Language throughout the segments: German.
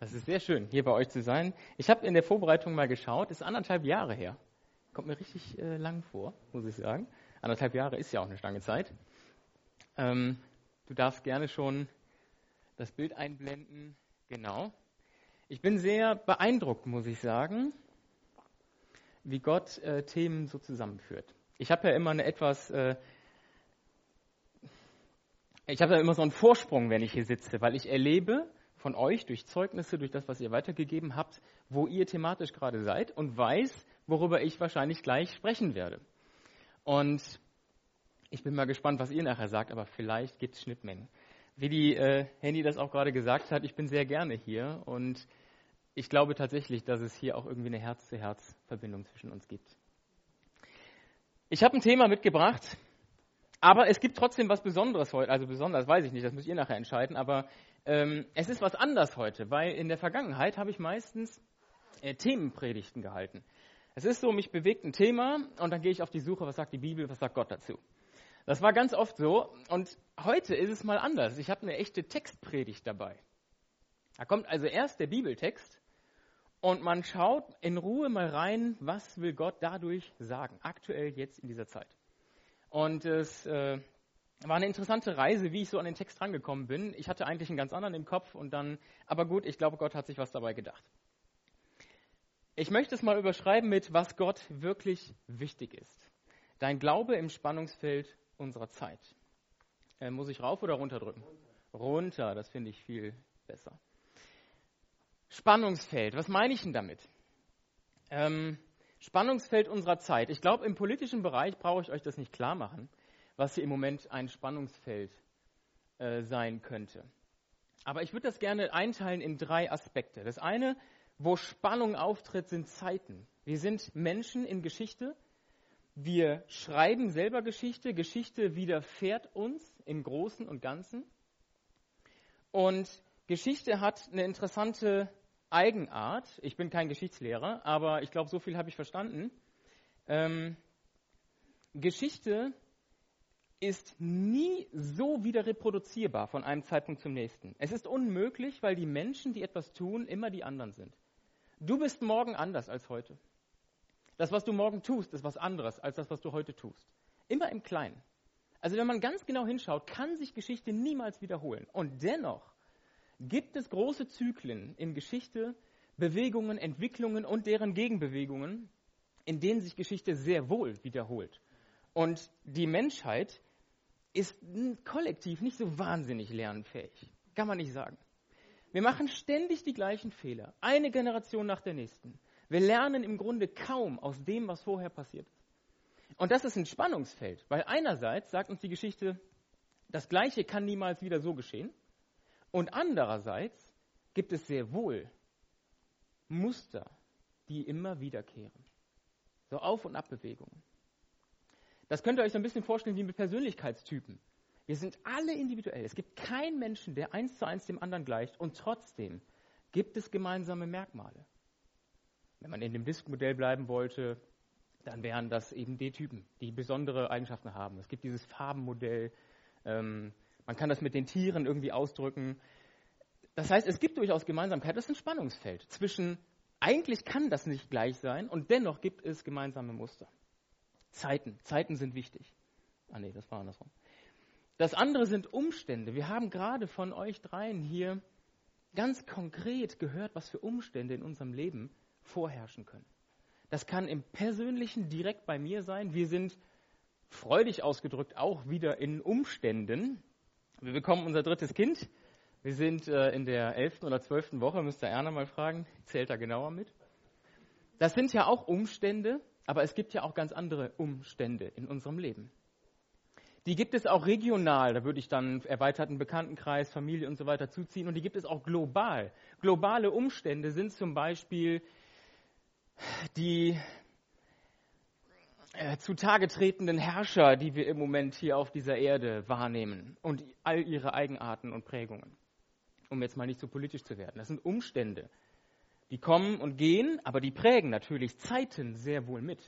Das ist sehr schön, hier bei euch zu sein. Ich habe in der Vorbereitung mal geschaut, ist anderthalb Jahre her. Kommt mir richtig äh, lang vor, muss ich sagen. Anderthalb Jahre ist ja auch eine lange Zeit. Ähm, du darfst gerne schon das Bild einblenden. Genau. Ich bin sehr beeindruckt, muss ich sagen, wie Gott äh, Themen so zusammenführt. Ich habe ja immer eine etwas, äh, ich habe ja immer so einen Vorsprung, wenn ich hier sitze, weil ich erlebe, von euch durch Zeugnisse, durch das, was ihr weitergegeben habt, wo ihr thematisch gerade seid und weiß, worüber ich wahrscheinlich gleich sprechen werde. Und ich bin mal gespannt, was ihr nachher sagt, aber vielleicht gibt es Schnittmengen. Wie die äh, Henny das auch gerade gesagt hat, ich bin sehr gerne hier und ich glaube tatsächlich, dass es hier auch irgendwie eine Herz-zu-Herz-Verbindung zwischen uns gibt. Ich habe ein Thema mitgebracht, aber es gibt trotzdem was Besonderes heute. Also besonders weiß ich nicht, das müsst ihr nachher entscheiden. Aber ähm, es ist was anders heute, weil in der Vergangenheit habe ich meistens äh, Themenpredigten gehalten. Es ist so, mich bewegt ein Thema und dann gehe ich auf die Suche, was sagt die Bibel, was sagt Gott dazu. Das war ganz oft so und heute ist es mal anders. Ich habe eine echte Textpredigt dabei. Da kommt also erst der Bibeltext und man schaut in Ruhe mal rein, was will Gott dadurch sagen, aktuell jetzt in dieser Zeit. Und es äh, war eine interessante Reise, wie ich so an den Text rangekommen bin. Ich hatte eigentlich einen ganz anderen im Kopf und dann, aber gut, ich glaube, Gott hat sich was dabei gedacht. Ich möchte es mal überschreiben mit, was Gott wirklich wichtig ist. Dein Glaube im Spannungsfeld unserer Zeit. Äh, muss ich rauf oder runter drücken? Runter, das finde ich viel besser. Spannungsfeld, was meine ich denn damit? Ähm, Spannungsfeld unserer Zeit. Ich glaube, im politischen Bereich brauche ich euch das nicht klar machen, was hier im Moment ein Spannungsfeld äh, sein könnte. Aber ich würde das gerne einteilen in drei Aspekte. Das eine, wo Spannung auftritt, sind Zeiten. Wir sind Menschen in Geschichte. Wir schreiben selber Geschichte. Geschichte widerfährt uns im Großen und Ganzen. Und Geschichte hat eine interessante Eigenart, ich bin kein Geschichtslehrer, aber ich glaube, so viel habe ich verstanden. Ähm, Geschichte ist nie so wieder reproduzierbar von einem Zeitpunkt zum nächsten. Es ist unmöglich, weil die Menschen, die etwas tun, immer die anderen sind. Du bist morgen anders als heute. Das, was du morgen tust, ist was anderes als das, was du heute tust. Immer im Kleinen. Also wenn man ganz genau hinschaut, kann sich Geschichte niemals wiederholen. Und dennoch gibt es große Zyklen in Geschichte, Bewegungen, Entwicklungen und deren Gegenbewegungen, in denen sich Geschichte sehr wohl wiederholt. Und die Menschheit ist kollektiv nicht so wahnsinnig lernfähig. Kann man nicht sagen. Wir machen ständig die gleichen Fehler, eine Generation nach der nächsten. Wir lernen im Grunde kaum aus dem, was vorher passiert ist. Und das ist ein Spannungsfeld, weil einerseits sagt uns die Geschichte, das Gleiche kann niemals wieder so geschehen. Und andererseits gibt es sehr wohl Muster, die immer wiederkehren. So Auf- und Abbewegungen. Das könnt ihr euch so ein bisschen vorstellen wie mit Persönlichkeitstypen. Wir sind alle individuell. Es gibt keinen Menschen, der eins zu eins dem anderen gleicht und trotzdem gibt es gemeinsame Merkmale. Wenn man in dem Disk-Modell bleiben wollte, dann wären das eben D-Typen, die besondere Eigenschaften haben. Es gibt dieses Farbenmodell, ähm, man kann das mit den Tieren irgendwie ausdrücken. Das heißt, es gibt durchaus Gemeinsamkeit. Das ist ein Spannungsfeld zwischen, eigentlich kann das nicht gleich sein und dennoch gibt es gemeinsame Muster. Zeiten. Zeiten sind wichtig. Ah nee, das war andersrum. Das andere sind Umstände. Wir haben gerade von euch dreien hier ganz konkret gehört, was für Umstände in unserem Leben vorherrschen können. Das kann im Persönlichen direkt bei mir sein. Wir sind freudig ausgedrückt auch wieder in Umständen, wir bekommen unser drittes Kind. Wir sind äh, in der elften oder zwölften Woche, müsste Erna mal fragen, zählt da genauer mit. Das sind ja auch Umstände, aber es gibt ja auch ganz andere Umstände in unserem Leben. Die gibt es auch regional, da würde ich dann erweiterten Bekanntenkreis, Familie und so weiter zuziehen, und die gibt es auch global. Globale Umstände sind zum Beispiel die äh, zutage tretenden Herrscher, die wir im Moment hier auf dieser Erde wahrnehmen und all ihre Eigenarten und Prägungen. Um jetzt mal nicht so politisch zu werden. Das sind Umstände, die kommen und gehen, aber die prägen natürlich Zeiten sehr wohl mit.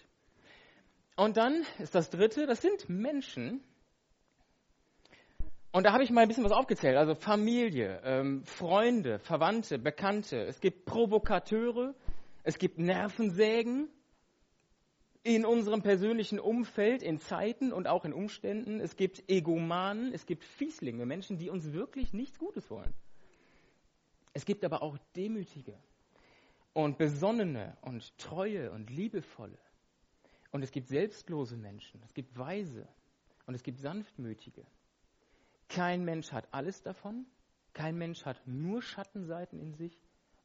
Und dann ist das Dritte, das sind Menschen. Und da habe ich mal ein bisschen was aufgezählt. Also Familie, ähm, Freunde, Verwandte, Bekannte. Es gibt Provokateure, es gibt Nervensägen in unserem persönlichen Umfeld, in Zeiten und auch in Umständen. Es gibt Egomanen, es gibt Fieslinge, Menschen, die uns wirklich nichts Gutes wollen. Es gibt aber auch Demütige und Besonnene und Treue und Liebevolle. Und es gibt selbstlose Menschen, es gibt Weise und es gibt Sanftmütige. Kein Mensch hat alles davon. Kein Mensch hat nur Schattenseiten in sich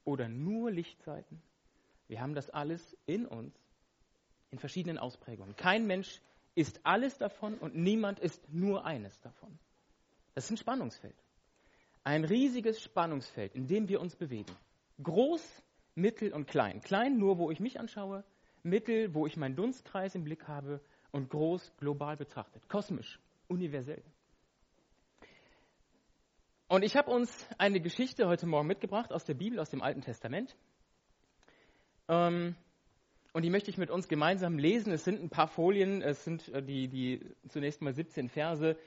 oder nur Lichtseiten. Wir haben das alles in uns, in verschiedenen Ausprägungen. Kein Mensch ist alles davon und niemand ist nur eines davon. Das ist ein Spannungsfeld. Ein riesiges Spannungsfeld, in dem wir uns bewegen. Groß, mittel und klein. Klein nur, wo ich mich anschaue, mittel, wo ich meinen Dunstkreis im Blick habe und groß, global betrachtet. Kosmisch, universell. Und ich habe uns eine Geschichte heute Morgen mitgebracht aus der Bibel, aus dem Alten Testament. Ähm, und die möchte ich mit uns gemeinsam lesen. Es sind ein paar Folien, es sind äh, die, die zunächst mal 17 Verse.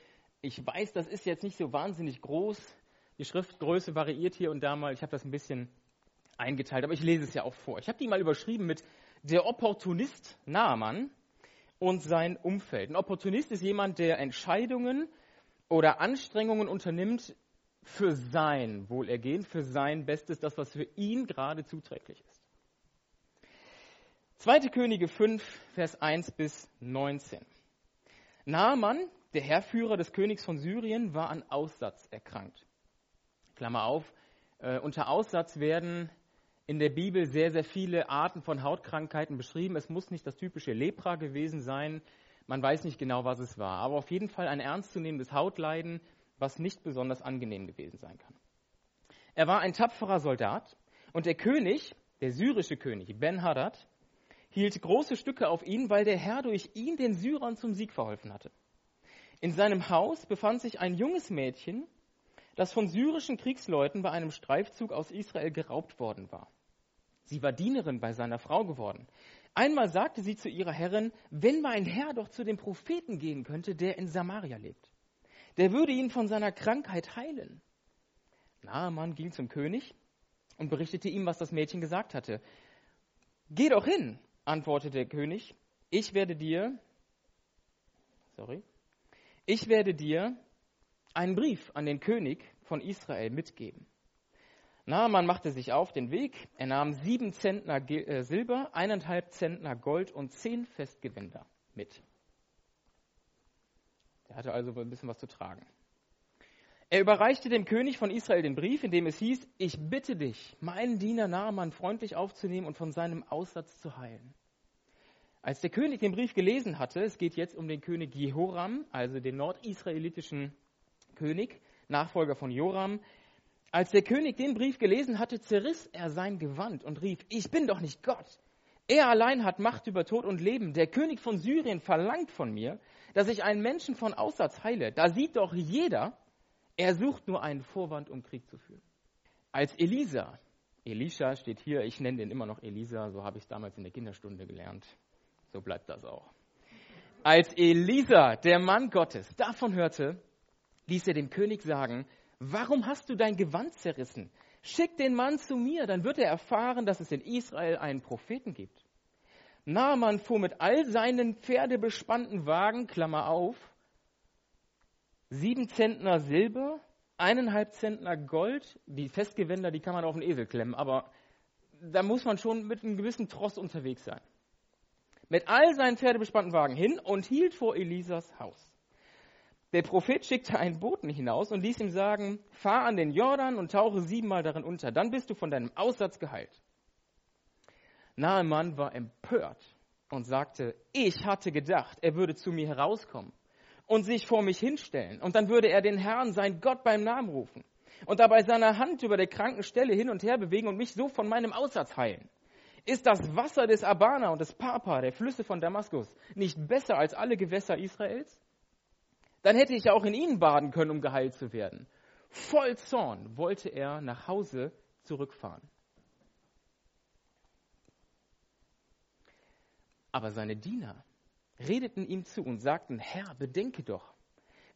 Ich weiß, das ist jetzt nicht so wahnsinnig groß. Die Schriftgröße variiert hier und da mal. Ich habe das ein bisschen eingeteilt, aber ich lese es ja auch vor. Ich habe die mal überschrieben mit der Opportunist Naaman und sein Umfeld. Ein Opportunist ist jemand, der Entscheidungen oder Anstrengungen unternimmt für sein Wohlergehen, für sein Bestes, das, was für ihn gerade zuträglich ist. 2. Könige 5, Vers 1 bis 19. Naaman, der Herrführer des Königs von Syrien, war an Aussatz erkrankt. Klammer auf, äh, unter Aussatz werden in der Bibel sehr, sehr viele Arten von Hautkrankheiten beschrieben. Es muss nicht das typische Lepra gewesen sein. Man weiß nicht genau, was es war. Aber auf jeden Fall ein ernstzunehmendes Hautleiden, was nicht besonders angenehm gewesen sein kann. Er war ein tapferer Soldat und der König, der syrische König Ben-Hadad, hielt große Stücke auf ihn, weil der Herr durch ihn den Syrern zum Sieg verholfen hatte. In seinem Haus befand sich ein junges Mädchen, das von syrischen Kriegsleuten bei einem Streifzug aus Israel geraubt worden war. Sie war Dienerin bei seiner Frau geworden. Einmal sagte sie zu ihrer Herrin, wenn mein Herr doch zu dem Propheten gehen könnte, der in Samaria lebt der würde ihn von seiner Krankheit heilen. Naaman ging zum König und berichtete ihm, was das Mädchen gesagt hatte. Geh doch hin, antwortete der König. Ich werde dir, sorry, ich werde dir einen Brief an den König von Israel mitgeben. Naaman machte sich auf den Weg. Er nahm sieben Zentner äh, Silber, eineinhalb Zentner Gold und zehn Festgewänder mit. Er hatte also ein bisschen was zu tragen. Er überreichte dem König von Israel den Brief, in dem es hieß, ich bitte dich, meinen Diener Naaman freundlich aufzunehmen und von seinem Aussatz zu heilen. Als der König den Brief gelesen hatte, es geht jetzt um den König Jehoram, also den nordisraelitischen König, Nachfolger von Joram, als der König den Brief gelesen hatte, zerriss er sein Gewand und rief, ich bin doch nicht Gott. Er allein hat Macht über Tod und Leben. Der König von Syrien verlangt von mir, dass ich einen Menschen von Aussatz heile. Da sieht doch jeder, er sucht nur einen Vorwand, um Krieg zu führen. Als Elisa, Elisha steht hier, ich nenne den immer noch Elisa, so habe ich es damals in der Kinderstunde gelernt. So bleibt das auch. Als Elisa, der Mann Gottes, davon hörte, ließ er dem König sagen, warum hast du dein Gewand zerrissen? Schick den Mann zu mir, dann wird er erfahren, dass es in Israel einen Propheten gibt. Naaman fuhr mit all seinen pferdebespannten Wagen, Klammer auf, sieben Zentner Silber, eineinhalb Zentner Gold, die Festgewänder, die kann man auf den Esel klemmen, aber da muss man schon mit einem gewissen Tross unterwegs sein. Mit all seinen pferdebespannten Wagen hin und hielt vor Elisas Haus. Der Prophet schickte einen Boten hinaus und ließ ihm sagen, fahr an den Jordan und tauche siebenmal darin unter, dann bist du von deinem Aussatz geheilt. Naaman war empört und sagte, ich hatte gedacht, er würde zu mir herauskommen und sich vor mich hinstellen. Und dann würde er den Herrn, sein Gott, beim Namen rufen und dabei seine Hand über der kranken Stelle hin und her bewegen und mich so von meinem Aussatz heilen. Ist das Wasser des Abana und des Papa, der Flüsse von Damaskus, nicht besser als alle Gewässer Israels? Dann hätte ich auch in ihnen baden können, um geheilt zu werden. Voll Zorn wollte er nach Hause zurückfahren. Aber seine Diener redeten ihm zu und sagten, Herr, bedenke doch,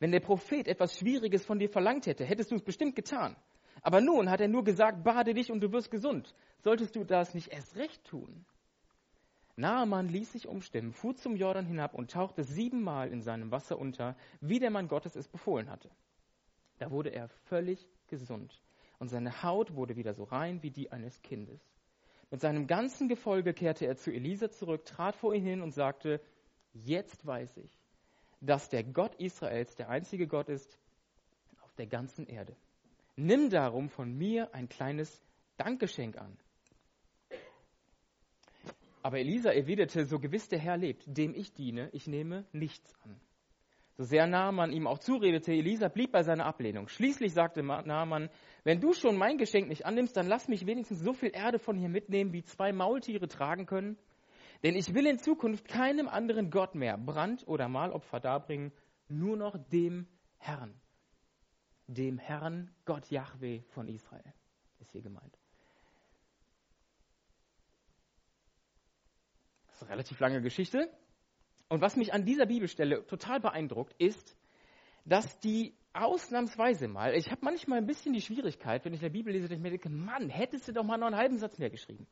Wenn der Prophet etwas Schwieriges von dir verlangt hätte, hättest du es bestimmt getan. Aber nun hat er nur gesagt, bade dich und du wirst gesund. Solltest du das nicht erst recht tun? Naaman ließ sich umstimmen, fuhr zum Jordan hinab und tauchte siebenmal in seinem Wasser unter, wie der Mann Gottes es befohlen hatte. Da wurde er völlig gesund und seine Haut wurde wieder so rein wie die eines Kindes. Mit seinem ganzen Gefolge kehrte er zu Elisa zurück, trat vor ihn hin und sagte, jetzt weiß ich, dass der Gott Israels der einzige Gott ist auf der ganzen Erde. Nimm darum von mir ein kleines Dankgeschenk an. Aber Elisa erwiderte, so gewiss der Herr lebt, dem ich diene, ich nehme nichts an. So sehr Naaman ihm auch zuredete, Elisa blieb bei seiner Ablehnung. Schließlich sagte Naaman, wenn du schon mein Geschenk nicht annimmst, dann lass mich wenigstens so viel Erde von hier mitnehmen, wie zwei Maultiere tragen können. Denn ich will in Zukunft keinem anderen Gott mehr Brand- oder Mahlopfer darbringen, nur noch dem Herrn. Dem Herrn Gott Yahweh von Israel ist hier gemeint. Das ist eine relativ lange Geschichte. Und was mich an dieser Bibelstelle total beeindruckt, ist, dass die ausnahmsweise mal, ich habe manchmal ein bisschen die Schwierigkeit, wenn ich in der Bibel lese, dass ich mir denke, Mann, hättest du doch mal noch einen halben Satz mehr geschrieben.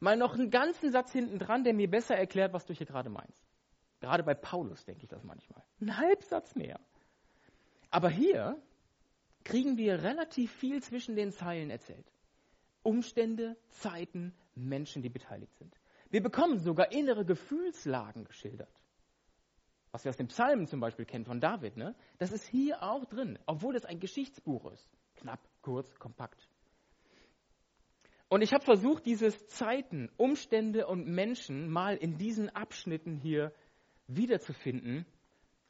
Mal noch einen ganzen Satz hinten dran, der mir besser erklärt, was du hier gerade meinst. Gerade bei Paulus denke ich das manchmal. Ein Halbsatz mehr. Aber hier kriegen wir relativ viel zwischen den Zeilen erzählt. Umstände, Zeiten, Menschen, die beteiligt sind. Wir bekommen sogar innere Gefühlslagen geschildert. Was wir aus den Psalmen zum Beispiel kennen von David, ne? das ist hier auch drin, obwohl das ein Geschichtsbuch ist. Knapp, kurz, kompakt. Und ich habe versucht, dieses Zeiten, Umstände und Menschen mal in diesen Abschnitten hier wiederzufinden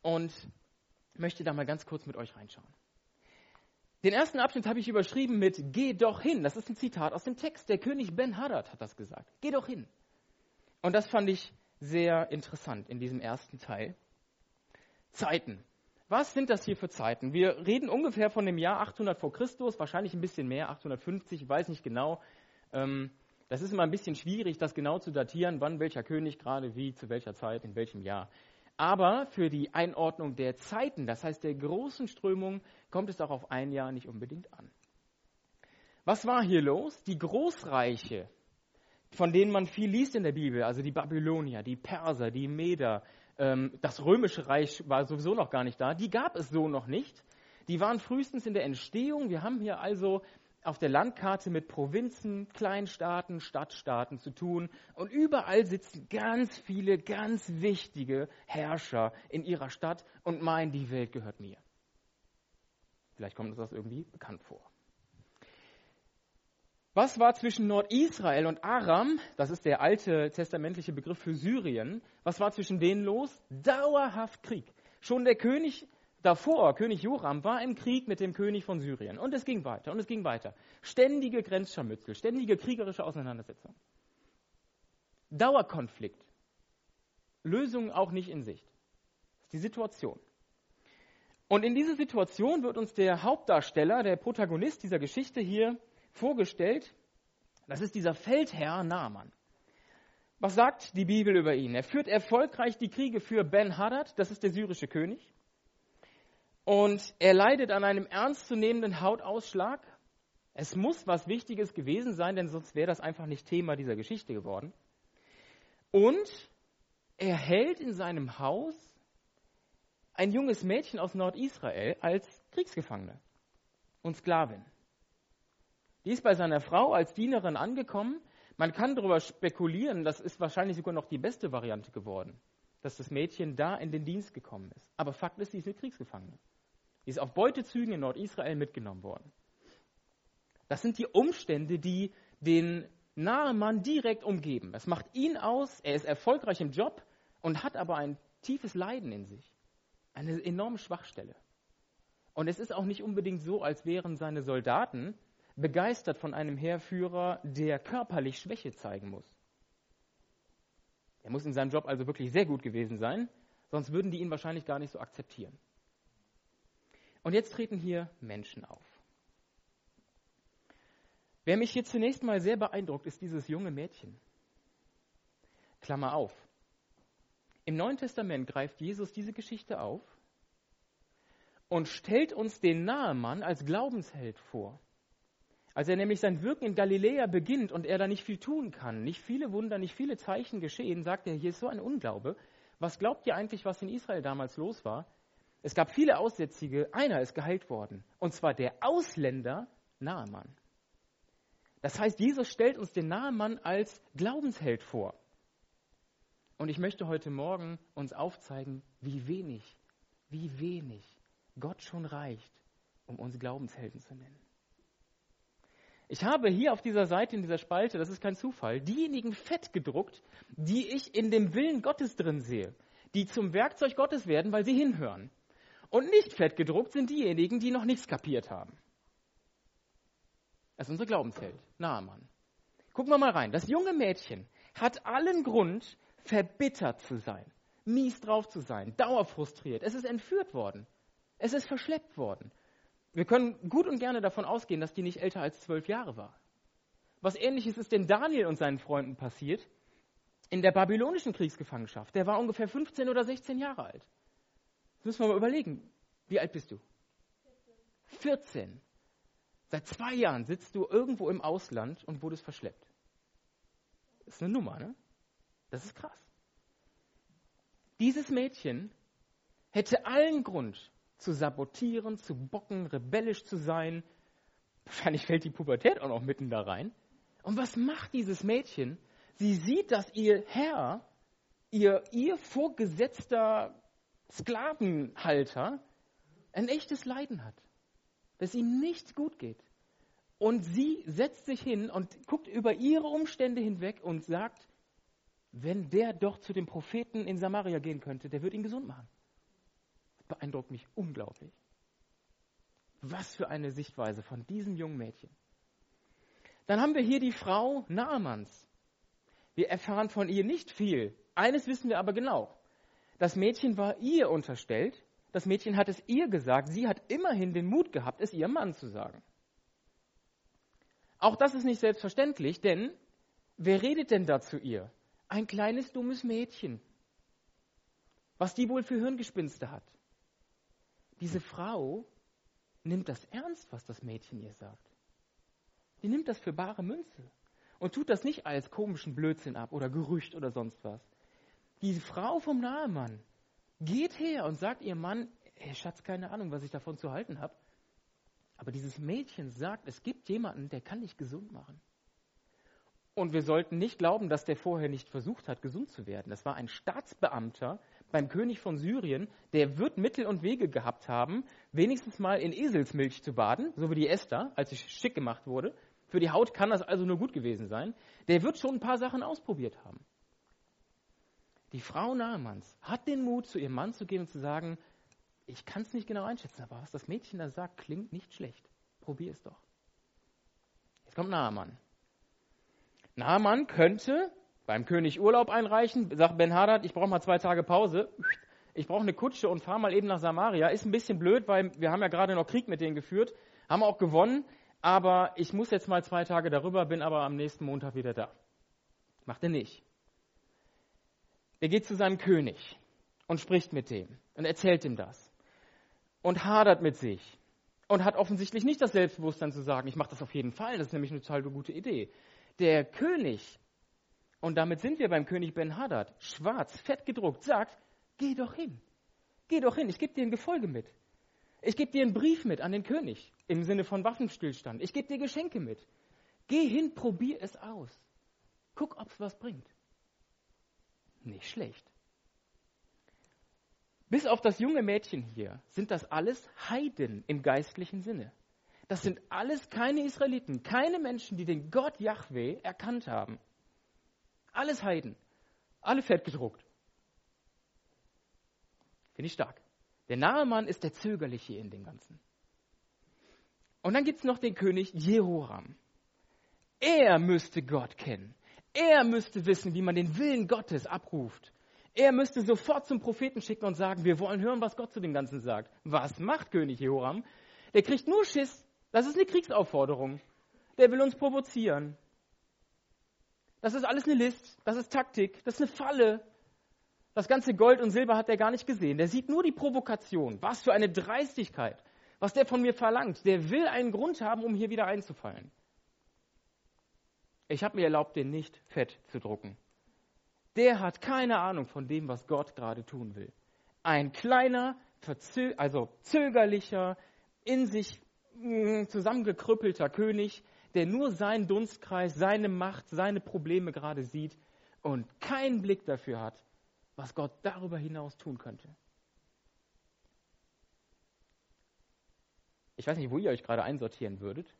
und möchte da mal ganz kurz mit euch reinschauen. Den ersten Abschnitt habe ich überschrieben mit Geh doch hin. Das ist ein Zitat aus dem Text. Der König Ben Hadad hat das gesagt. Geh doch hin. Und das fand ich sehr interessant in diesem ersten Teil. Zeiten. Was sind das hier für Zeiten? Wir reden ungefähr von dem Jahr 800 vor Christus, wahrscheinlich ein bisschen mehr, 850, ich weiß nicht genau. Ähm, das ist immer ein bisschen schwierig, das genau zu datieren, wann welcher König gerade wie, zu welcher Zeit, in welchem Jahr. Aber für die Einordnung der Zeiten, das heißt der großen Strömung, kommt es auch auf ein Jahr nicht unbedingt an. Was war hier los? Die Großreiche, von denen man viel liest in der Bibel, also die Babylonier, die Perser, die Meder, ähm, das römische Reich war sowieso noch gar nicht da, die gab es so noch nicht. Die waren frühestens in der Entstehung. Wir haben hier also auf der Landkarte mit Provinzen, Kleinstaaten, Stadtstaaten zu tun. Und überall sitzen ganz viele ganz wichtige Herrscher in ihrer Stadt und meinen, die Welt gehört mir. Vielleicht kommt uns das irgendwie bekannt vor. Was war zwischen Nordisrael und Aram, das ist der alte testamentliche Begriff für Syrien, was war zwischen denen los? Dauerhaft Krieg. Schon der König davor, König Joram, war im Krieg mit dem König von Syrien. Und es ging weiter und es ging weiter. Ständige Grenzscharmützel, ständige kriegerische Auseinandersetzungen. Dauerkonflikt. Lösungen auch nicht in Sicht. Das ist die Situation. Und in dieser Situation wird uns der Hauptdarsteller, der Protagonist dieser Geschichte hier vorgestellt. Das ist dieser Feldherr Naaman. Was sagt die Bibel über ihn? Er führt erfolgreich die Kriege für Ben-Hadad, das ist der syrische König. Und er leidet an einem ernstzunehmenden Hautausschlag. Es muss was Wichtiges gewesen sein, denn sonst wäre das einfach nicht Thema dieser Geschichte geworden. Und er hält in seinem Haus ein junges Mädchen aus Nordisrael als Kriegsgefangene und Sklavin. Die ist bei seiner Frau als Dienerin angekommen. Man kann darüber spekulieren, das ist wahrscheinlich sogar noch die beste Variante geworden, dass das Mädchen da in den Dienst gekommen ist. Aber Fakt ist, sie ist eine Kriegsgefangene. Die ist auf Beutezügen in Nordisrael mitgenommen worden. Das sind die Umstände, die den Nahemann direkt umgeben. Das macht ihn aus, er ist erfolgreich im Job und hat aber ein tiefes Leiden in sich. Eine enorme Schwachstelle. Und es ist auch nicht unbedingt so, als wären seine Soldaten begeistert von einem Heerführer, der körperlich Schwäche zeigen muss. Er muss in seinem Job also wirklich sehr gut gewesen sein, sonst würden die ihn wahrscheinlich gar nicht so akzeptieren. Und jetzt treten hier Menschen auf. Wer mich hier zunächst mal sehr beeindruckt, ist dieses junge Mädchen. Klammer auf. Im Neuen Testament greift Jesus diese Geschichte auf und stellt uns den Nahemann als Glaubensheld vor. Als er nämlich sein Wirken in Galiläa beginnt und er da nicht viel tun kann, nicht viele Wunder, nicht viele Zeichen geschehen, sagt er, hier ist so ein Unglaube. Was glaubt ihr eigentlich, was in Israel damals los war? Es gab viele Aussätzige, einer ist geheilt worden, und zwar der Ausländer Nahemann. Das heißt, Jesus stellt uns den Nahemann als Glaubensheld vor. Und ich möchte heute Morgen uns aufzeigen, wie wenig, wie wenig Gott schon reicht, um uns Glaubenshelden zu nennen. Ich habe hier auf dieser Seite, in dieser Spalte, das ist kein Zufall, diejenigen fett gedruckt, die ich in dem Willen Gottes drin sehe, die zum Werkzeug Gottes werden, weil sie hinhören. Und nicht fett gedruckt sind diejenigen, die noch nichts kapiert haben. Das ist unser Glaubensheld, Naaman. Gucken wir mal rein. Das junge Mädchen hat allen Grund, verbittert zu sein, mies drauf zu sein, dauerfrustriert. Es ist entführt worden. Es ist verschleppt worden. Wir können gut und gerne davon ausgehen, dass die nicht älter als zwölf Jahre war. Was ähnliches ist denn Daniel und seinen Freunden passiert in der babylonischen Kriegsgefangenschaft. Der war ungefähr 15 oder 16 Jahre alt. Das müssen wir mal überlegen. Wie alt bist du? 14. Seit zwei Jahren sitzt du irgendwo im Ausland und wurdest verschleppt. Das ist eine Nummer, ne? Das ist krass. Dieses Mädchen hätte allen Grund zu sabotieren, zu bocken, rebellisch zu sein. Wahrscheinlich fällt die Pubertät auch noch mitten da rein. Und was macht dieses Mädchen? Sie sieht, dass ihr Herr, ihr, ihr vorgesetzter Sklavenhalter, ein echtes Leiden hat, dass ihm nichts gut geht. Und sie setzt sich hin und guckt über ihre Umstände hinweg und sagt, wenn der doch zu dem Propheten in Samaria gehen könnte, der würde ihn gesund machen. Beeindruckt mich unglaublich. Was für eine Sichtweise von diesem jungen Mädchen. Dann haben wir hier die Frau Naamans. Wir erfahren von ihr nicht viel. Eines wissen wir aber genau. Das Mädchen war ihr unterstellt. Das Mädchen hat es ihr gesagt. Sie hat immerhin den Mut gehabt, es ihrem Mann zu sagen. Auch das ist nicht selbstverständlich, denn wer redet denn da zu ihr? Ein kleines dummes Mädchen. Was die wohl für Hirngespinste hat. Diese Frau nimmt das ernst, was das Mädchen ihr sagt. Die nimmt das für bare Münze und tut das nicht als komischen Blödsinn ab oder Gerücht oder sonst was. Die Frau vom Nahemann geht her und sagt ihrem Mann, hey Schatz, keine Ahnung, was ich davon zu halten habe. Aber dieses Mädchen sagt, es gibt jemanden, der kann dich gesund machen. Und wir sollten nicht glauben, dass der vorher nicht versucht hat, gesund zu werden. Das war ein Staatsbeamter beim König von Syrien, der wird Mittel und Wege gehabt haben, wenigstens mal in Eselsmilch zu baden, so wie die Esther, als sie schick gemacht wurde. Für die Haut kann das also nur gut gewesen sein. Der wird schon ein paar Sachen ausprobiert haben. Die Frau Nahmanns hat den Mut, zu ihrem Mann zu gehen und zu sagen, ich kann es nicht genau einschätzen, aber was das Mädchen da sagt, klingt nicht schlecht. Probier es doch. Jetzt kommt Naaman. Naaman könnte beim König Urlaub einreichen, sagt Ben Hadad, ich brauche mal zwei Tage Pause, ich brauche eine Kutsche und fahre mal eben nach Samaria. Ist ein bisschen blöd, weil wir haben ja gerade noch Krieg mit denen geführt, haben auch gewonnen, aber ich muss jetzt mal zwei Tage darüber, bin aber am nächsten Montag wieder da. Macht er nicht. Er geht zu seinem König und spricht mit dem und erzählt ihm das und hadert mit sich und hat offensichtlich nicht das Selbstbewusstsein zu sagen, ich mache das auf jeden Fall, das ist nämlich eine total gute Idee der König, und damit sind wir beim König Ben-Hadad, schwarz, fett gedruckt, sagt, geh doch hin. Geh doch hin, ich gebe dir ein Gefolge mit. Ich gebe dir einen Brief mit an den König im Sinne von Waffenstillstand. Ich gebe dir Geschenke mit. Geh hin, probier es aus. Guck, ob es was bringt. Nicht schlecht. Bis auf das junge Mädchen hier sind das alles Heiden im geistlichen Sinne. Das sind alles keine Israeliten, keine Menschen, die den Gott Yahweh erkannt haben. Alles Heiden, alle fett gedruckt. Finde ich stark. Der nahe Mann ist der Zögerliche in dem Ganzen. Und dann gibt es noch den König Jehoram. Er müsste Gott kennen. Er müsste wissen, wie man den Willen Gottes abruft. Er müsste sofort zum Propheten schicken und sagen, wir wollen hören, was Gott zu dem Ganzen sagt. Was macht König Jehoram? Der kriegt nur Schiss, das ist eine Kriegsaufforderung. Der will uns provozieren. Das ist alles eine List, das ist Taktik, das ist eine Falle. Das ganze Gold und Silber hat er gar nicht gesehen. Der sieht nur die Provokation. Was für eine Dreistigkeit. Was der von mir verlangt. Der will einen Grund haben, um hier wieder einzufallen. Ich habe mir erlaubt, den nicht fett zu drucken. Der hat keine Ahnung von dem, was Gott gerade tun will. Ein kleiner, also zögerlicher, in sich mm, zusammengekrüppelter König, der nur seinen Dunstkreis, seine Macht, seine Probleme gerade sieht und keinen Blick dafür hat, was Gott darüber hinaus tun könnte. Ich weiß nicht, wo ihr euch gerade einsortieren würdet.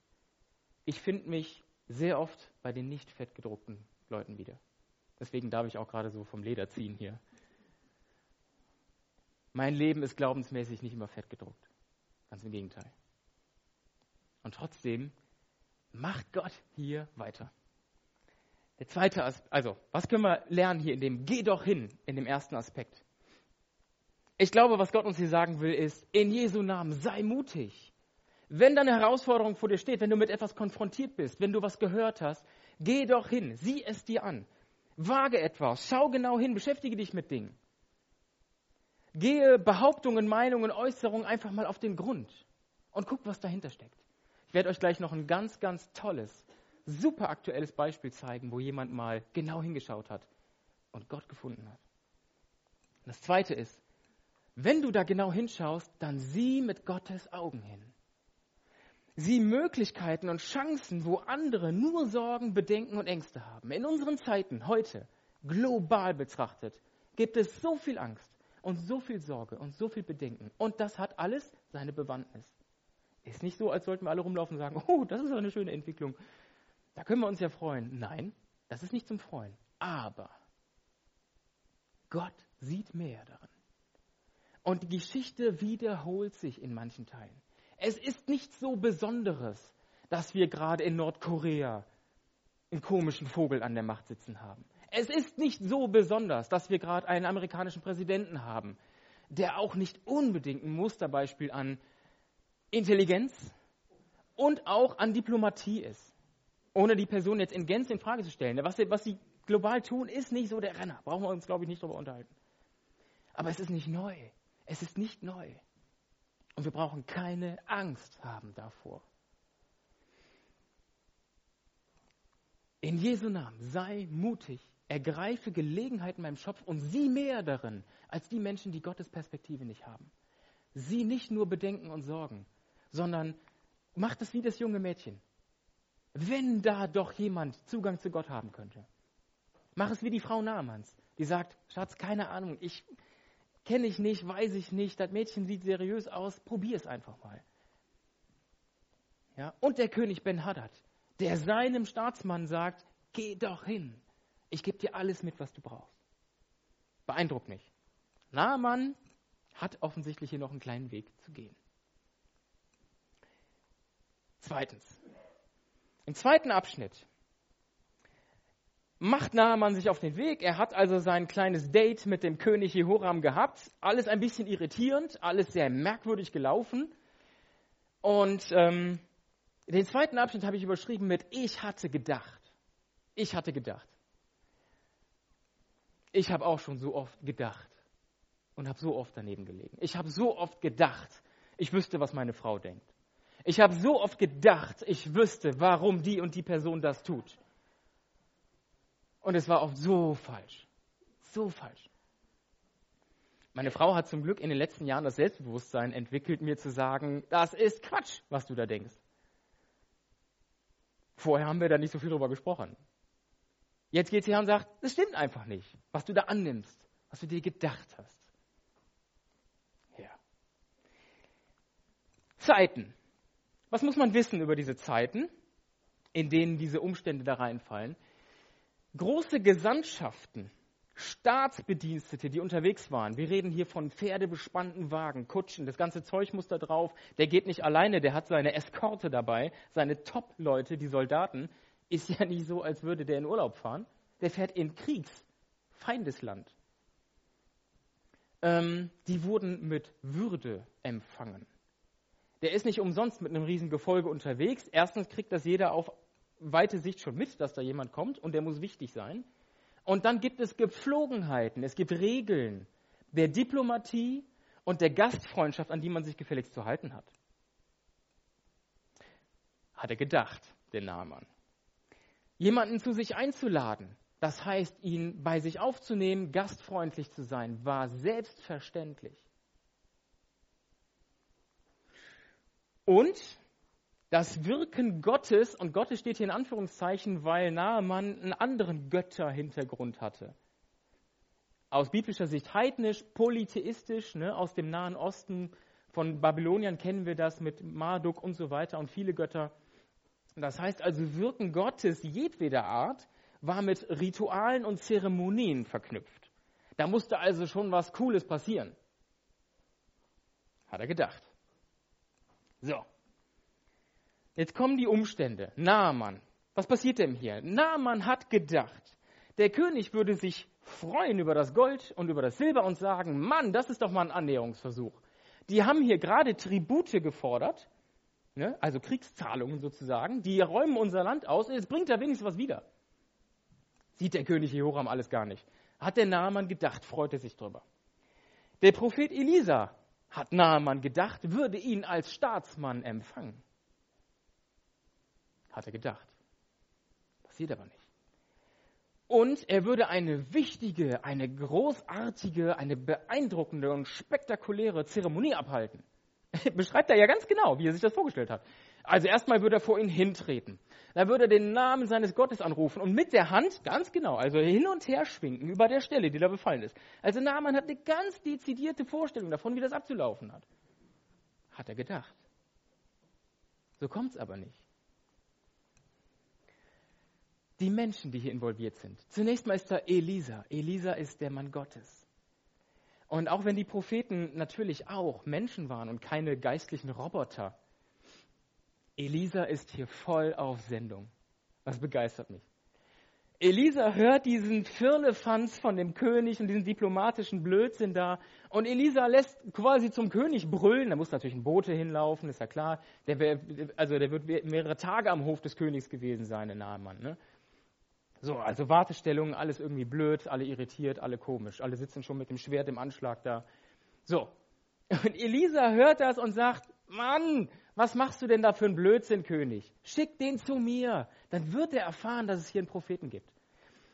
Ich finde mich sehr oft bei den nicht fett gedruckten Leuten wieder. Deswegen darf ich auch gerade so vom Leder ziehen hier. Mein Leben ist glaubensmäßig nicht immer fett gedruckt. Ganz im Gegenteil. Und trotzdem macht Gott hier weiter. Der zweite Aspekt, also, was können wir lernen hier in dem Geh doch hin, in dem ersten Aspekt? Ich glaube, was Gott uns hier sagen will, ist, in Jesu Namen sei mutig. Wenn da eine Herausforderung vor dir steht, wenn du mit etwas konfrontiert bist, wenn du was gehört hast, geh doch hin, sieh es dir an. Wage etwas, schau genau hin, beschäftige dich mit Dingen. Gehe Behauptungen, Meinungen, Äußerungen einfach mal auf den Grund und guck, was dahinter steckt. Ich werde euch gleich noch ein ganz, ganz tolles, super aktuelles Beispiel zeigen, wo jemand mal genau hingeschaut hat und Gott gefunden hat. Das zweite ist, wenn du da genau hinschaust, dann sieh mit Gottes Augen hin sie Möglichkeiten und Chancen, wo andere nur Sorgen, Bedenken und Ängste haben. In unseren Zeiten, heute, global betrachtet, gibt es so viel Angst und so viel Sorge und so viel Bedenken. Und das hat alles seine Bewandtnis. Ist nicht so, als sollten wir alle rumlaufen und sagen, oh, das ist eine schöne Entwicklung. Da können wir uns ja freuen. Nein, das ist nicht zum Freuen. Aber Gott sieht mehr darin. Und die Geschichte wiederholt sich in manchen Teilen. Es ist nichts so Besonderes, dass wir gerade in Nordkorea einen komischen Vogel an der Macht sitzen haben. Es ist nicht so besonders, dass wir gerade einen amerikanischen Präsidenten haben, der auch nicht unbedingt ein Musterbeispiel an Intelligenz und auch an Diplomatie ist. Ohne die Person jetzt in Gänze in Frage zu stellen. Was sie, was sie global tun, ist nicht so der Renner. Brauchen wir uns, glaube ich, nicht darüber unterhalten. Aber es ist nicht neu. Es ist nicht neu. Und wir brauchen keine Angst haben davor. In Jesu Namen sei mutig, ergreife Gelegenheiten meinem Schopf und sieh mehr darin als die Menschen, die Gottes Perspektive nicht haben. Sieh nicht nur Bedenken und Sorgen, sondern mach das wie das junge Mädchen. Wenn da doch jemand Zugang zu Gott haben könnte. Mach es wie die Frau Nahmanns, die sagt, Schatz, keine Ahnung, ich, kenne ich nicht, weiß ich nicht, das Mädchen sieht seriös aus, probier es einfach mal. Ja? Und der König Ben-Hadad, der seinem Staatsmann sagt, geh doch hin, ich gebe dir alles mit, was du brauchst. Beeindruckt mich. Naaman hat offensichtlich hier noch einen kleinen Weg zu gehen. Zweitens. Im zweiten Abschnitt macht Naaman sich auf den Weg. Er hat also sein kleines Date mit dem König Jehoram gehabt. Alles ein bisschen irritierend, alles sehr merkwürdig gelaufen. Und ähm, den zweiten Abschnitt habe ich überschrieben mit Ich hatte gedacht. Ich hatte gedacht. Ich habe auch schon so oft gedacht und habe so oft daneben gelegen. Ich habe so oft gedacht, ich wüsste, was meine Frau denkt. Ich habe so oft gedacht, ich wüsste, warum die und die Person das tut. Und es war oft so falsch. So falsch. Meine Frau hat zum Glück in den letzten Jahren das Selbstbewusstsein entwickelt, mir zu sagen, das ist Quatsch, was du da denkst. Vorher haben wir da nicht so viel drüber gesprochen. Jetzt geht sie her und sagt, das stimmt einfach nicht, was du da annimmst, was du dir gedacht hast. Ja. Zeiten. Was muss man wissen über diese Zeiten, in denen diese Umstände da reinfallen? große Gesandtschaften, Staatsbedienstete, die unterwegs waren. Wir reden hier von pferdebespannten Wagen, Kutschen, das ganze Zeug muss da drauf. Der geht nicht alleine, der hat seine Eskorte dabei, seine Top-Leute, die Soldaten. Ist ja nicht so, als würde der in Urlaub fahren. Der fährt in Kriegsfeindesland. Ähm, die wurden mit Würde empfangen. Der ist nicht umsonst mit einem riesen Gefolge unterwegs. Erstens kriegt das jeder auf weite Sicht schon mit, dass da jemand kommt und der muss wichtig sein. Und dann gibt es Gepflogenheiten, es gibt Regeln der Diplomatie und der Gastfreundschaft, an die man sich gefälligst zu halten hat. Hat er gedacht, der Naaman. Jemanden zu sich einzuladen, das heißt, ihn bei sich aufzunehmen, gastfreundlich zu sein, war selbstverständlich. Und das Wirken Gottes, und Gottes steht hier in Anführungszeichen, weil Naaman einen anderen Götterhintergrund hatte. Aus biblischer Sicht heidnisch, polytheistisch, ne, aus dem Nahen Osten, von Babyloniern kennen wir das mit Marduk und so weiter und viele Götter. Das heißt also, Wirken Gottes jedweder Art war mit Ritualen und Zeremonien verknüpft. Da musste also schon was Cooles passieren. Hat er gedacht. So. Jetzt kommen die Umstände. Naaman. Was passiert denn hier? Naaman hat gedacht, der König würde sich freuen über das Gold und über das Silber und sagen, Mann, das ist doch mal ein Annäherungsversuch. Die haben hier gerade Tribute gefordert, ne, also Kriegszahlungen sozusagen, die räumen unser Land aus und jetzt bringt er wenigstens was wieder. Sieht der König Jehoram alles gar nicht. Hat der Naaman gedacht, freut er sich drüber. Der Prophet Elisa hat Naaman gedacht, würde ihn als Staatsmann empfangen. Hat er gedacht. Passiert aber nicht. Und er würde eine wichtige, eine großartige, eine beeindruckende und spektakuläre Zeremonie abhalten. Beschreibt er ja ganz genau, wie er sich das vorgestellt hat. Also erstmal würde er vor ihn hintreten. Da würde er den Namen seines Gottes anrufen und mit der Hand, ganz genau, also hin und her schwingen über der Stelle, die da befallen ist. Also Naaman hat eine ganz dezidierte Vorstellung davon, wie das abzulaufen hat. Hat er gedacht. So kommt es aber nicht. Die Menschen, die hier involviert sind. Zunächst mal ist da Elisa. Elisa ist der Mann Gottes. Und auch wenn die Propheten natürlich auch Menschen waren und keine geistlichen Roboter, Elisa ist hier voll auf Sendung. Das begeistert mich. Elisa hört diesen Firlefanz von dem König und diesen diplomatischen Blödsinn da. Und Elisa lässt quasi zum König brüllen. Da muss natürlich ein Bote hinlaufen, ist ja klar. Der wär, also der wird mehrere Tage am Hof des Königs gewesen sein, der Nahmann. Ne? So, also Wartestellungen, alles irgendwie blöd, alle irritiert, alle komisch. Alle sitzen schon mit dem Schwert im Anschlag da. So. Und Elisa hört das und sagt, Mann, was machst du denn da für einen Blödsinn, König? Schick den zu mir. Dann wird er erfahren, dass es hier einen Propheten gibt.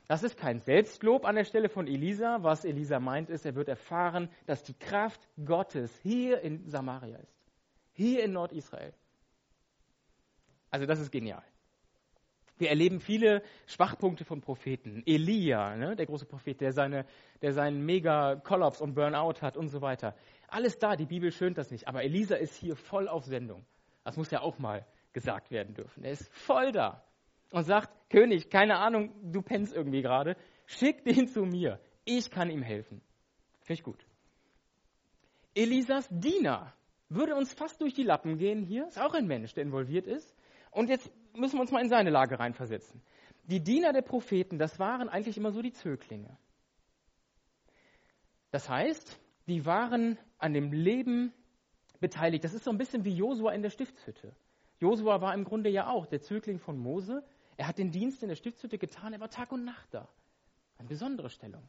Das ist kein Selbstlob an der Stelle von Elisa. Was Elisa meint, ist, er wird erfahren, dass die Kraft Gottes hier in Samaria ist. Hier in Nordisrael. Also das ist genial. Wir erleben viele Schwachpunkte von Propheten. Elia, ne, der große Prophet, der, seine, der seinen Mega-Kollaps und Burnout hat und so weiter. Alles da, die Bibel schönt das nicht. Aber Elisa ist hier voll auf Sendung. Das muss ja auch mal gesagt werden dürfen. Er ist voll da und sagt, König, keine Ahnung, du pennst irgendwie gerade, schick den zu mir. Ich kann ihm helfen. Finde ich gut. Elisas Diener würde uns fast durch die Lappen gehen hier. Ist auch ein Mensch, der involviert ist. Und jetzt müssen wir uns mal in seine Lage reinversetzen. Die Diener der Propheten, das waren eigentlich immer so die Zöglinge. Das heißt, die waren an dem Leben beteiligt. Das ist so ein bisschen wie Josua in der Stiftshütte. Josua war im Grunde ja auch der Zögling von Mose. Er hat den Dienst in der Stiftshütte getan, er war Tag und Nacht da. Eine besondere Stellung.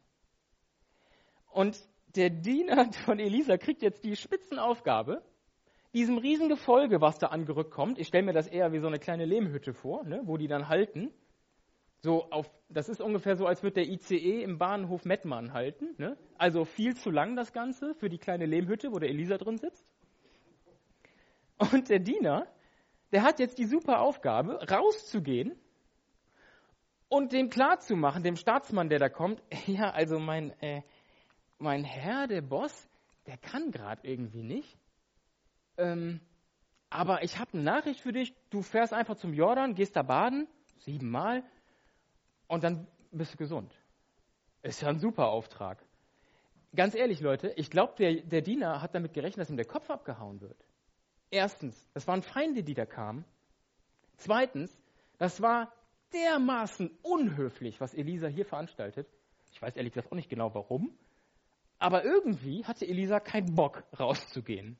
Und der Diener von Elisa kriegt jetzt die Spitzenaufgabe, diesem Riesengefolge, was da angerückt kommt, ich stelle mir das eher wie so eine kleine Lehmhütte vor, ne, wo die dann halten. So auf, das ist ungefähr so, als würde der ICE im Bahnhof Mettmann halten. Ne? Also viel zu lang das Ganze für die kleine Lehmhütte, wo der Elisa drin sitzt. Und der Diener, der hat jetzt die super Aufgabe, rauszugehen und dem klarzumachen, dem Staatsmann, der da kommt, ja, also mein, äh, mein Herr, der Boss, der kann gerade irgendwie nicht ähm, aber ich habe eine Nachricht für dich, du fährst einfach zum Jordan, gehst da baden, siebenmal, und dann bist du gesund. Ist ja ein super Auftrag. Ganz ehrlich, Leute, ich glaube, der, der Diener hat damit gerechnet, dass ihm der Kopf abgehauen wird. Erstens, das waren Feinde, die da kamen. Zweitens, das war dermaßen unhöflich, was Elisa hier veranstaltet. Ich weiß ehrlich gesagt auch nicht genau warum. Aber irgendwie hatte Elisa keinen Bock, rauszugehen.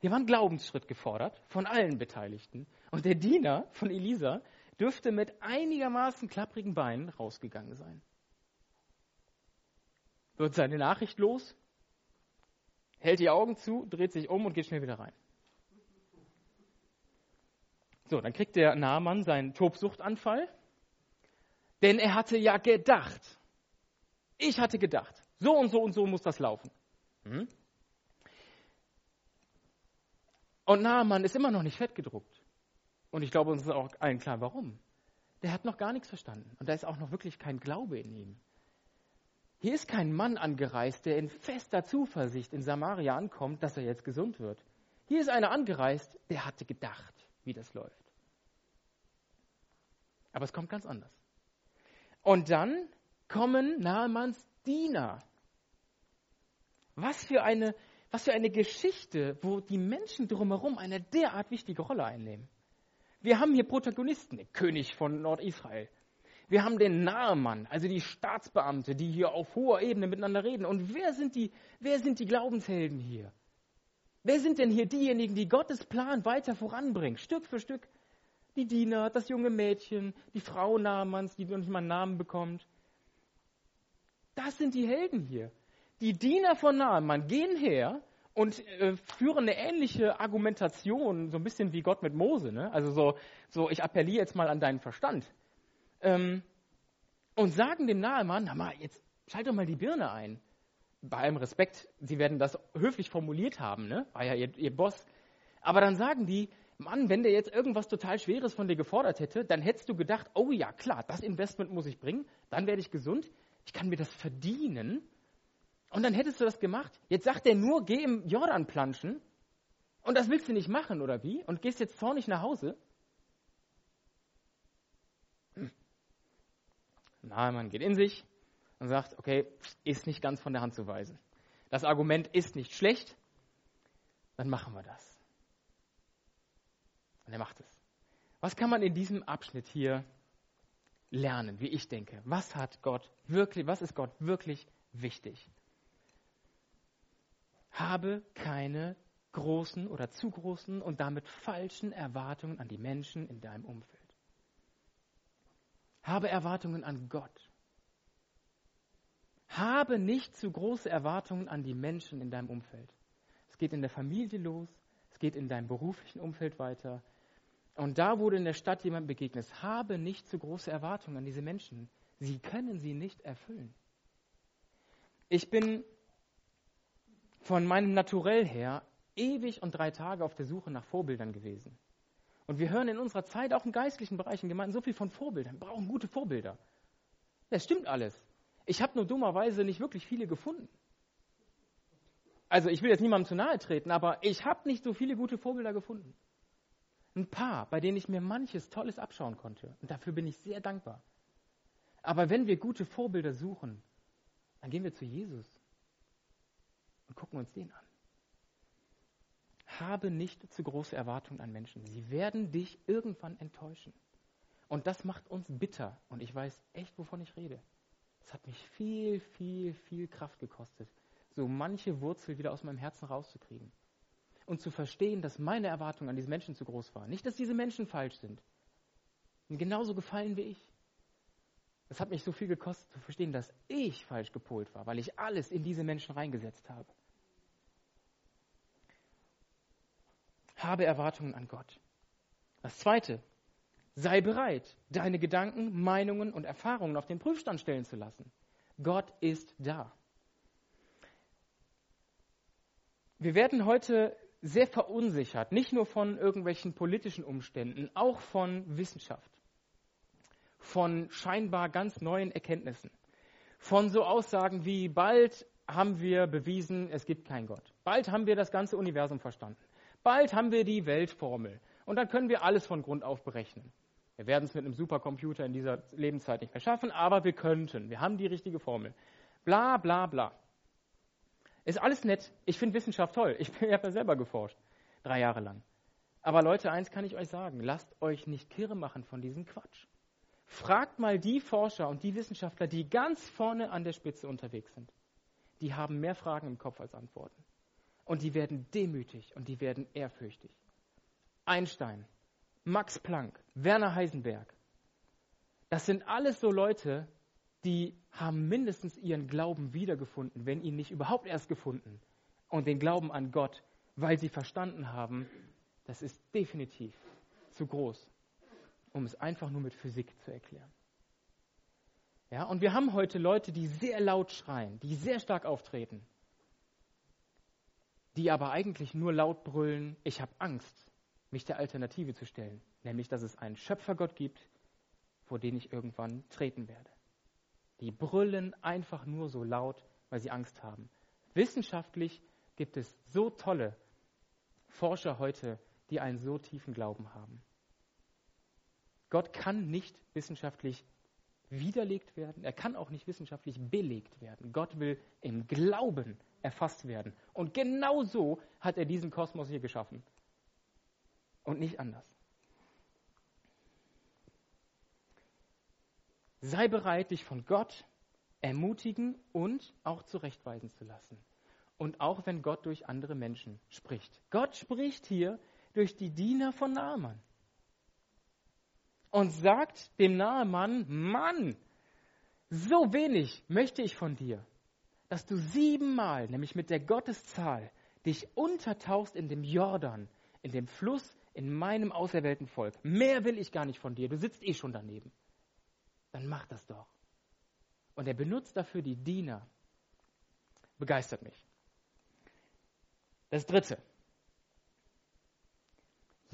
Hier war ein Glaubensschritt gefordert von allen Beteiligten. Und der Diener von Elisa dürfte mit einigermaßen klapprigen Beinen rausgegangen sein. Wird seine Nachricht los, hält die Augen zu, dreht sich um und geht schnell wieder rein. So, dann kriegt der Nahmann seinen Tobsuchtanfall, denn er hatte ja gedacht, ich hatte gedacht, so und so und so muss das laufen. Hm? Und Naaman ist immer noch nicht fett gedruckt. Und ich glaube, uns ist auch allen klar, warum. Der hat noch gar nichts verstanden. Und da ist auch noch wirklich kein Glaube in ihm. Hier ist kein Mann angereist, der in fester Zuversicht in Samaria ankommt, dass er jetzt gesund wird. Hier ist einer angereist, der hatte gedacht, wie das läuft. Aber es kommt ganz anders. Und dann kommen Naamanns Diener. Was für eine was für eine Geschichte, wo die Menschen drumherum eine derart wichtige Rolle einnehmen. Wir haben hier Protagonisten, den König von Nordisrael. Wir haben den Nahmann, also die Staatsbeamte, die hier auf hoher Ebene miteinander reden. Und wer sind die, wer sind die Glaubenshelden hier? Wer sind denn hier diejenigen, die Gottes Plan weiter voranbringen, Stück für Stück? Die Diener, das junge Mädchen, die Frau Nahmanns, die noch nicht mal einen Namen bekommt. Das sind die Helden hier. Die Diener von Naaman gehen her und äh, führen eine ähnliche Argumentation, so ein bisschen wie Gott mit Mose. Ne? Also so, so, ich appelliere jetzt mal an deinen Verstand. Ähm, und sagen dem Naaman, na mal, jetzt schalt doch mal die Birne ein. Bei allem Respekt, sie werden das höflich formuliert haben, ne? war ja ihr, ihr Boss. Aber dann sagen die, Mann, wenn der jetzt irgendwas total Schweres von dir gefordert hätte, dann hättest du gedacht, oh ja, klar, das Investment muss ich bringen, dann werde ich gesund, ich kann mir das verdienen und dann hättest du das gemacht. Jetzt sagt er nur, geh im Jordan planschen. Und das willst du nicht machen, oder wie? Und gehst jetzt zornig nach Hause? Hm. Na, man geht in sich und sagt, okay, ist nicht ganz von der Hand zu weisen. Das Argument ist nicht schlecht, dann machen wir das. Und er macht es. Was kann man in diesem Abschnitt hier lernen, wie ich denke? Was hat Gott wirklich, was ist Gott wirklich wichtig? Habe keine großen oder zu großen und damit falschen Erwartungen an die Menschen in deinem Umfeld. Habe Erwartungen an Gott. Habe nicht zu große Erwartungen an die Menschen in deinem Umfeld. Es geht in der Familie los, es geht in deinem beruflichen Umfeld weiter. Und da, du in der Stadt jemand begegnest, habe nicht zu große Erwartungen an diese Menschen. Sie können sie nicht erfüllen. Ich bin von meinem Naturell her ewig und drei Tage auf der Suche nach Vorbildern gewesen. Und wir hören in unserer Zeit auch im geistlichen Bereich in Gemeinden so viel von Vorbildern. Wir brauchen gute Vorbilder. Das stimmt alles. Ich habe nur dummerweise nicht wirklich viele gefunden. Also ich will jetzt niemandem zu nahe treten, aber ich habe nicht so viele gute Vorbilder gefunden. Ein paar, bei denen ich mir manches Tolles abschauen konnte. Und dafür bin ich sehr dankbar. Aber wenn wir gute Vorbilder suchen, dann gehen wir zu Jesus und gucken uns den an. Habe nicht zu große Erwartungen an Menschen. Sie werden dich irgendwann enttäuschen. Und das macht uns bitter. Und ich weiß echt, wovon ich rede. Es hat mich viel, viel, viel Kraft gekostet, so manche Wurzel wieder aus meinem Herzen rauszukriegen. Und zu verstehen, dass meine Erwartungen an diese Menschen zu groß waren. Nicht, dass diese Menschen falsch sind. Und genauso gefallen wie ich. Es hat mich so viel gekostet zu verstehen, dass ich falsch gepolt war, weil ich alles in diese Menschen reingesetzt habe. Habe Erwartungen an Gott. Das Zweite, sei bereit, deine Gedanken, Meinungen und Erfahrungen auf den Prüfstand stellen zu lassen. Gott ist da. Wir werden heute sehr verunsichert, nicht nur von irgendwelchen politischen Umständen, auch von Wissenschaft von scheinbar ganz neuen Erkenntnissen. Von so Aussagen wie, bald haben wir bewiesen, es gibt keinen Gott. Bald haben wir das ganze Universum verstanden. Bald haben wir die Weltformel. Und dann können wir alles von Grund auf berechnen. Wir werden es mit einem Supercomputer in dieser Lebenszeit nicht mehr schaffen, aber wir könnten. Wir haben die richtige Formel. Bla, bla, bla. Ist alles nett. Ich finde Wissenschaft toll. Ich habe ja selber geforscht. Drei Jahre lang. Aber Leute, eins kann ich euch sagen. Lasst euch nicht kirre machen von diesem Quatsch. Fragt mal die Forscher und die Wissenschaftler, die ganz vorne an der Spitze unterwegs sind. Die haben mehr Fragen im Kopf als Antworten. Und die werden demütig und die werden ehrfürchtig. Einstein, Max Planck, Werner Heisenberg, Das sind alles so Leute, die haben mindestens ihren Glauben wiedergefunden, wenn ihn nicht überhaupt erst gefunden. Und den Glauben an Gott, weil sie verstanden haben, das ist definitiv zu groß, um es einfach nur mit Physik zu erklären. Ja, und wir haben heute Leute, die sehr laut schreien, die sehr stark auftreten, die aber eigentlich nur laut brüllen, ich habe Angst, mich der Alternative zu stellen, nämlich dass es einen Schöpfergott gibt, vor den ich irgendwann treten werde. Die brüllen einfach nur so laut, weil sie Angst haben. Wissenschaftlich gibt es so tolle Forscher heute, die einen so tiefen Glauben haben. Gott kann nicht wissenschaftlich widerlegt werden, er kann auch nicht wissenschaftlich belegt werden. Gott will im Glauben erfasst werden. Und genau so hat er diesen Kosmos hier geschaffen. Und nicht anders. Sei bereit, dich von Gott ermutigen und auch zurechtweisen zu lassen. Und auch wenn Gott durch andere Menschen spricht. Gott spricht hier durch die Diener von Naaman. Und sagt dem Naaman, Mann, so wenig möchte ich von dir, dass du siebenmal, nämlich mit der Gotteszahl, dich untertauchst in dem Jordan, in dem Fluss, in meinem auserwählten Volk. Mehr will ich gar nicht von dir, du sitzt eh schon daneben dann mach das doch. Und er benutzt dafür die Diener. Begeistert mich. Das dritte.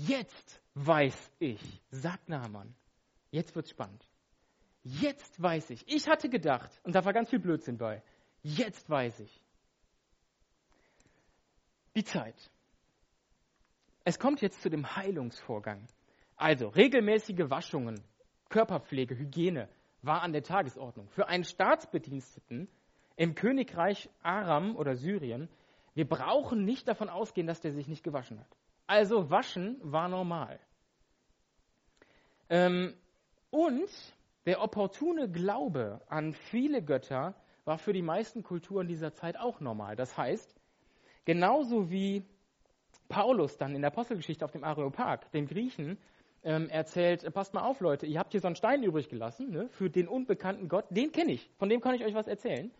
Jetzt weiß ich, sagt Naaman. Jetzt wird's spannend. Jetzt weiß ich. Ich hatte gedacht, und da war ganz viel Blödsinn bei. Jetzt weiß ich. Die Zeit. Es kommt jetzt zu dem Heilungsvorgang. Also regelmäßige Waschungen, Körperpflege, Hygiene war an der Tagesordnung. Für einen Staatsbediensteten im Königreich Aram oder Syrien, wir brauchen nicht davon ausgehen, dass der sich nicht gewaschen hat. Also waschen war normal. Ähm, und der opportune Glaube an viele Götter war für die meisten Kulturen dieser Zeit auch normal. Das heißt, genauso wie Paulus dann in der Apostelgeschichte auf dem Areopag den Griechen ähm, erzählt, äh, passt mal auf Leute, ihr habt hier so einen Stein übrig gelassen ne, für den unbekannten Gott, den kenne ich, von dem kann ich euch was erzählen.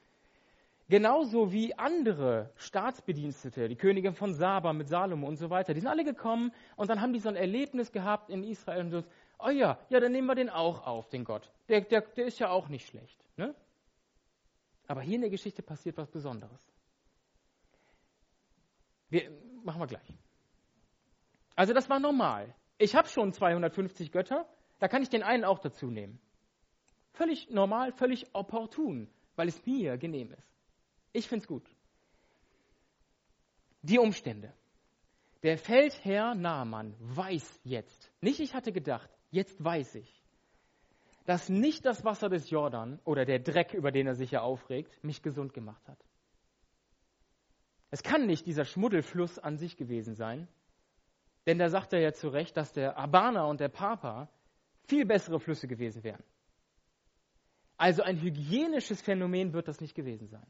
Genauso wie andere Staatsbedienstete, die Königin von Saba mit Salomo und so weiter, die sind alle gekommen und dann haben die so ein Erlebnis gehabt in Israel und so, oh ja, ja, dann nehmen wir den auch auf, den Gott. Der, der, der ist ja auch nicht schlecht. Ne? Aber hier in der Geschichte passiert was Besonderes. Wir, machen wir gleich. Also das war normal ich habe schon 250 Götter, da kann ich den einen auch dazu nehmen. Völlig normal, völlig opportun, weil es mir genehm ist. Ich finde es gut. Die Umstände. Der Feldherr Naaman weiß jetzt, nicht ich hatte gedacht, jetzt weiß ich, dass nicht das Wasser des Jordan oder der Dreck, über den er sich ja aufregt, mich gesund gemacht hat. Es kann nicht dieser Schmuddelfluss an sich gewesen sein, denn da sagt er ja zu Recht, dass der Abana und der Papa viel bessere Flüsse gewesen wären. Also ein hygienisches Phänomen wird das nicht gewesen sein.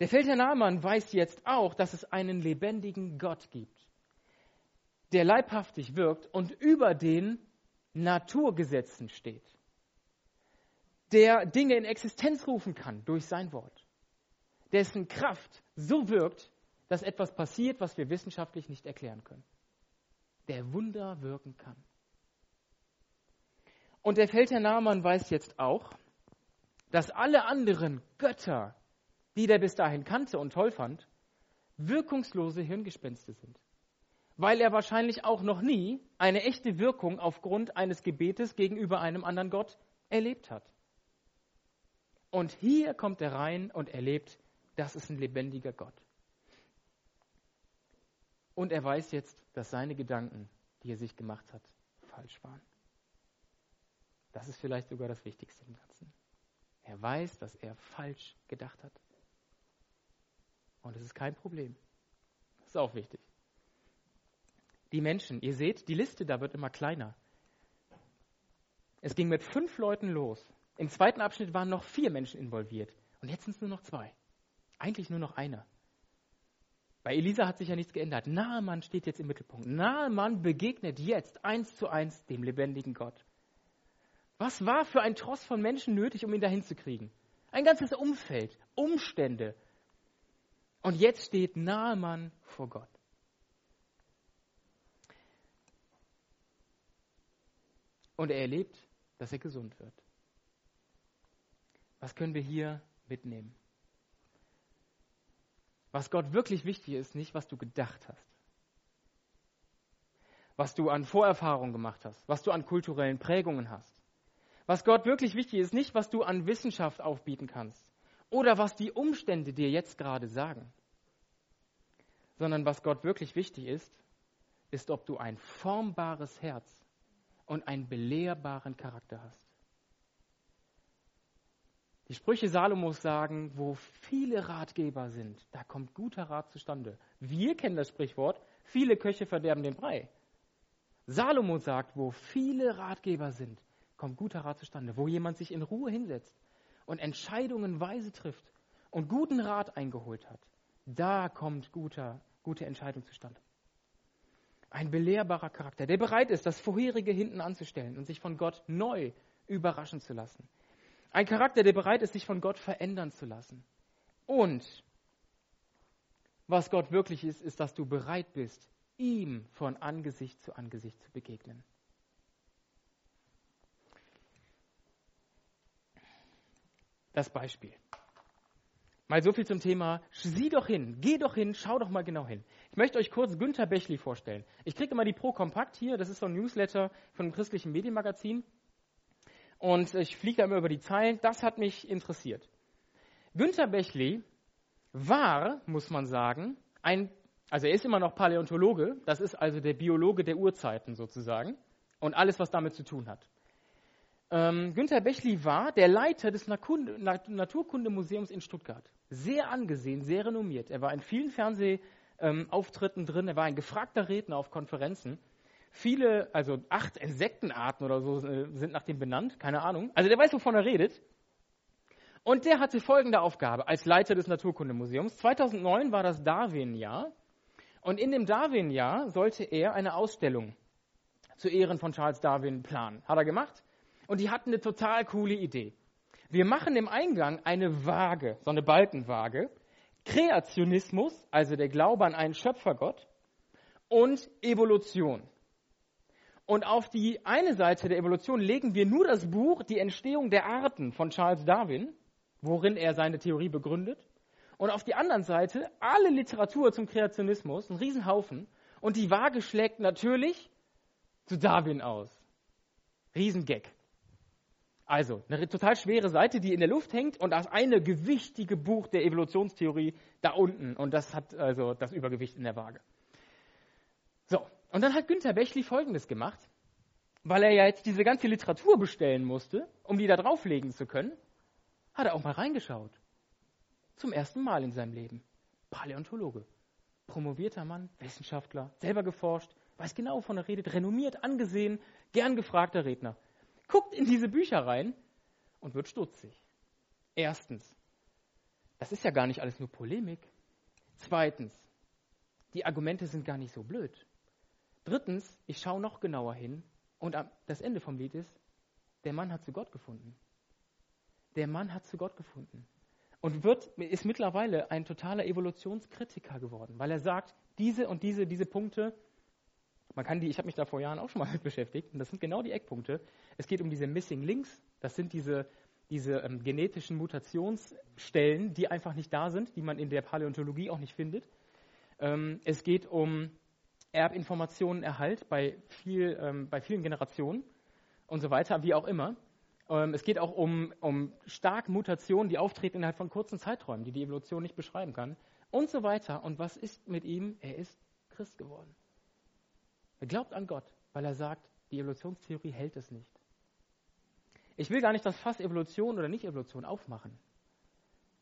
Der Feldherr Naaman weiß jetzt auch, dass es einen lebendigen Gott gibt, der leibhaftig wirkt und über den Naturgesetzen steht, der Dinge in Existenz rufen kann durch sein Wort, dessen Kraft so wirkt, dass etwas passiert, was wir wissenschaftlich nicht erklären können. Der Wunder wirken kann. Und der Feldherr Naaman weiß jetzt auch, dass alle anderen Götter, die der bis dahin kannte und toll fand, wirkungslose Hirngespenste sind. Weil er wahrscheinlich auch noch nie eine echte Wirkung aufgrund eines Gebetes gegenüber einem anderen Gott erlebt hat. Und hier kommt er rein und erlebt, das ist ein lebendiger Gott. Und er weiß jetzt, dass seine Gedanken, die er sich gemacht hat, falsch waren. Das ist vielleicht sogar das Wichtigste im Ganzen. Er weiß, dass er falsch gedacht hat. Und es ist kein Problem. Das ist auch wichtig. Die Menschen, ihr seht, die Liste da wird immer kleiner. Es ging mit fünf Leuten los. Im zweiten Abschnitt waren noch vier Menschen involviert. Und jetzt sind es nur noch zwei. Eigentlich nur noch einer. Bei Elisa hat sich ja nichts geändert. Naaman steht jetzt im Mittelpunkt. Naaman begegnet jetzt eins zu eins dem lebendigen Gott. Was war für ein Tross von Menschen nötig, um ihn dahin zu kriegen? Ein ganzes Umfeld, Umstände. Und jetzt steht Naaman vor Gott. Und er erlebt, dass er gesund wird. Was können wir hier mitnehmen? Was Gott wirklich wichtig ist, nicht was du gedacht hast, was du an Vorerfahrungen gemacht hast, was du an kulturellen Prägungen hast. Was Gott wirklich wichtig ist, nicht was du an Wissenschaft aufbieten kannst oder was die Umstände dir jetzt gerade sagen, sondern was Gott wirklich wichtig ist, ist, ob du ein formbares Herz und einen belehrbaren Charakter hast. Die Sprüche Salomos sagen, wo viele Ratgeber sind, da kommt guter Rat zustande. Wir kennen das Sprichwort, viele Köche verderben den Brei. Salomo sagt, wo viele Ratgeber sind, kommt guter Rat zustande. Wo jemand sich in Ruhe hinsetzt und Entscheidungen weise trifft und guten Rat eingeholt hat, da kommt guter, gute Entscheidung zustande. Ein belehrbarer Charakter, der bereit ist, das Vorherige hinten anzustellen und sich von Gott neu überraschen zu lassen. Ein Charakter, der bereit ist, sich von Gott verändern zu lassen. Und was Gott wirklich ist, ist, dass du bereit bist, ihm von Angesicht zu Angesicht zu begegnen. Das Beispiel. Mal so viel zum Thema, sieh doch hin, geh doch hin, schau doch mal genau hin. Ich möchte euch kurz Günther Bechli vorstellen. Ich kriege immer die Pro Kompakt hier, das ist so ein Newsletter von einem christlichen Medienmagazin. Und ich fliege da immer über die Zeilen. Das hat mich interessiert. Günther Bechli war, muss man sagen, ein, also er ist immer noch Paläontologe, das ist also der Biologe der Urzeiten sozusagen und alles, was damit zu tun hat. Ähm, Günther Bechli war der Leiter des Naturkundemuseums in Stuttgart. Sehr angesehen, sehr renommiert. Er war in vielen Fernsehauftritten drin, er war ein gefragter Redner auf Konferenzen. Viele, also acht Insektenarten oder so äh, sind nach dem benannt, keine Ahnung. Also der weiß, wovon er redet. Und der hatte folgende Aufgabe als Leiter des Naturkundemuseums. 2009 war das Darwin-Jahr. Und in dem Darwin-Jahr sollte er eine Ausstellung zu Ehren von Charles Darwin planen. Hat er gemacht. Und die hatten eine total coole Idee. Wir machen im Eingang eine Waage, so eine Balkenwaage. Kreationismus, also der Glaube an einen Schöpfergott, und Evolution. Und auf die eine Seite der Evolution legen wir nur das Buch Die Entstehung der Arten von Charles Darwin, worin er seine Theorie begründet. Und auf die anderen Seite alle Literatur zum Kreationismus, ein Riesenhaufen. Und die Waage schlägt natürlich zu Darwin aus. Riesengag. Also, eine total schwere Seite, die in der Luft hängt und das eine gewichtige Buch der Evolutionstheorie da unten. Und das hat also das Übergewicht in der Waage. So, und dann hat Günther Bechli Folgendes gemacht, weil er ja jetzt diese ganze Literatur bestellen musste, um die da drauflegen zu können, hat er auch mal reingeschaut. Zum ersten Mal in seinem Leben. Paläontologe. Promovierter Mann, Wissenschaftler, selber geforscht, weiß genau, wovon er redet, renommiert, angesehen, gern gefragter Redner. Guckt in diese Bücher rein und wird stutzig. Erstens, das ist ja gar nicht alles nur Polemik. Zweitens, die Argumente sind gar nicht so blöd. Drittens, ich schaue noch genauer hin und das Ende vom Lied ist, der Mann hat zu Gott gefunden. Der Mann hat zu Gott gefunden. Und wird, ist mittlerweile ein totaler Evolutionskritiker geworden, weil er sagt, diese und diese, diese Punkte, man kann die, ich habe mich da vor Jahren auch schon mal mit beschäftigt, und das sind genau die Eckpunkte. Es geht um diese Missing Links, das sind diese, diese ähm, genetischen Mutationsstellen, die einfach nicht da sind, die man in der Paläontologie auch nicht findet. Ähm, es geht um Erbinformationen erhalt bei, viel, ähm, bei vielen Generationen und so weiter, wie auch immer. Ähm, es geht auch um, um starke Mutationen, die auftreten innerhalb von kurzen Zeiträumen, die die Evolution nicht beschreiben kann und so weiter. Und was ist mit ihm? Er ist Christ geworden. Er glaubt an Gott, weil er sagt, die Evolutionstheorie hält es nicht. Ich will gar nicht das Fass Evolution oder Nicht-Evolution aufmachen.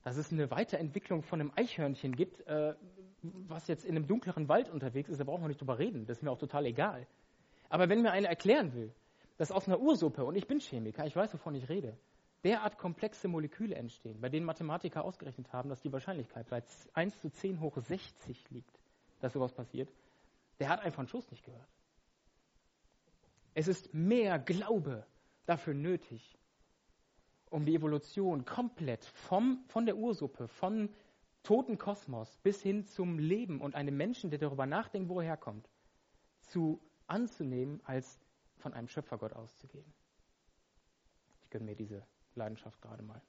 Dass es eine Weiterentwicklung von einem Eichhörnchen gibt, äh, was jetzt in einem dunkleren Wald unterwegs ist, da brauchen wir nicht drüber reden. Das ist mir auch total egal. Aber wenn mir einer erklären will, dass aus einer Ursuppe, und ich bin Chemiker, ich weiß, wovon ich rede, derart komplexe Moleküle entstehen, bei denen Mathematiker ausgerechnet haben, dass die Wahrscheinlichkeit bei 1 zu 10 hoch 60 liegt, dass sowas passiert, der hat einfach einen Schuss nicht gehört. Es ist mehr Glaube dafür nötig, um die Evolution komplett vom, von der Ursuppe, vom toten Kosmos bis hin zum Leben und einem Menschen, der darüber nachdenkt, wo er herkommt, zu anzunehmen, als von einem Schöpfergott auszugehen. Ich gönne mir diese Leidenschaft gerade mal.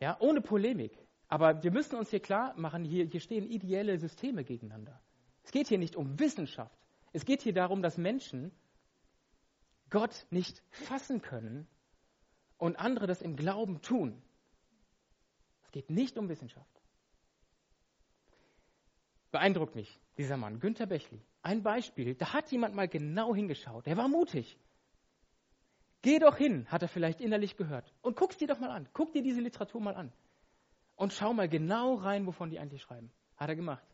Ja, ohne Polemik. Aber wir müssen uns hier klar machen, hier, hier stehen ideelle Systeme gegeneinander. Es geht hier nicht um Wissenschaft. Es geht hier darum, dass Menschen Gott nicht fassen können und andere das im Glauben tun. Es geht nicht um Wissenschaft. Beeindruckt mich dieser Mann, Günter Bechli. Ein Beispiel, da hat jemand mal genau hingeschaut. Der war mutig. Geh doch hin, hat er vielleicht innerlich gehört. Und guck dir doch mal an. Guck dir diese Literatur mal an. Und schau mal genau rein, wovon die eigentlich schreiben. Hat er gemacht.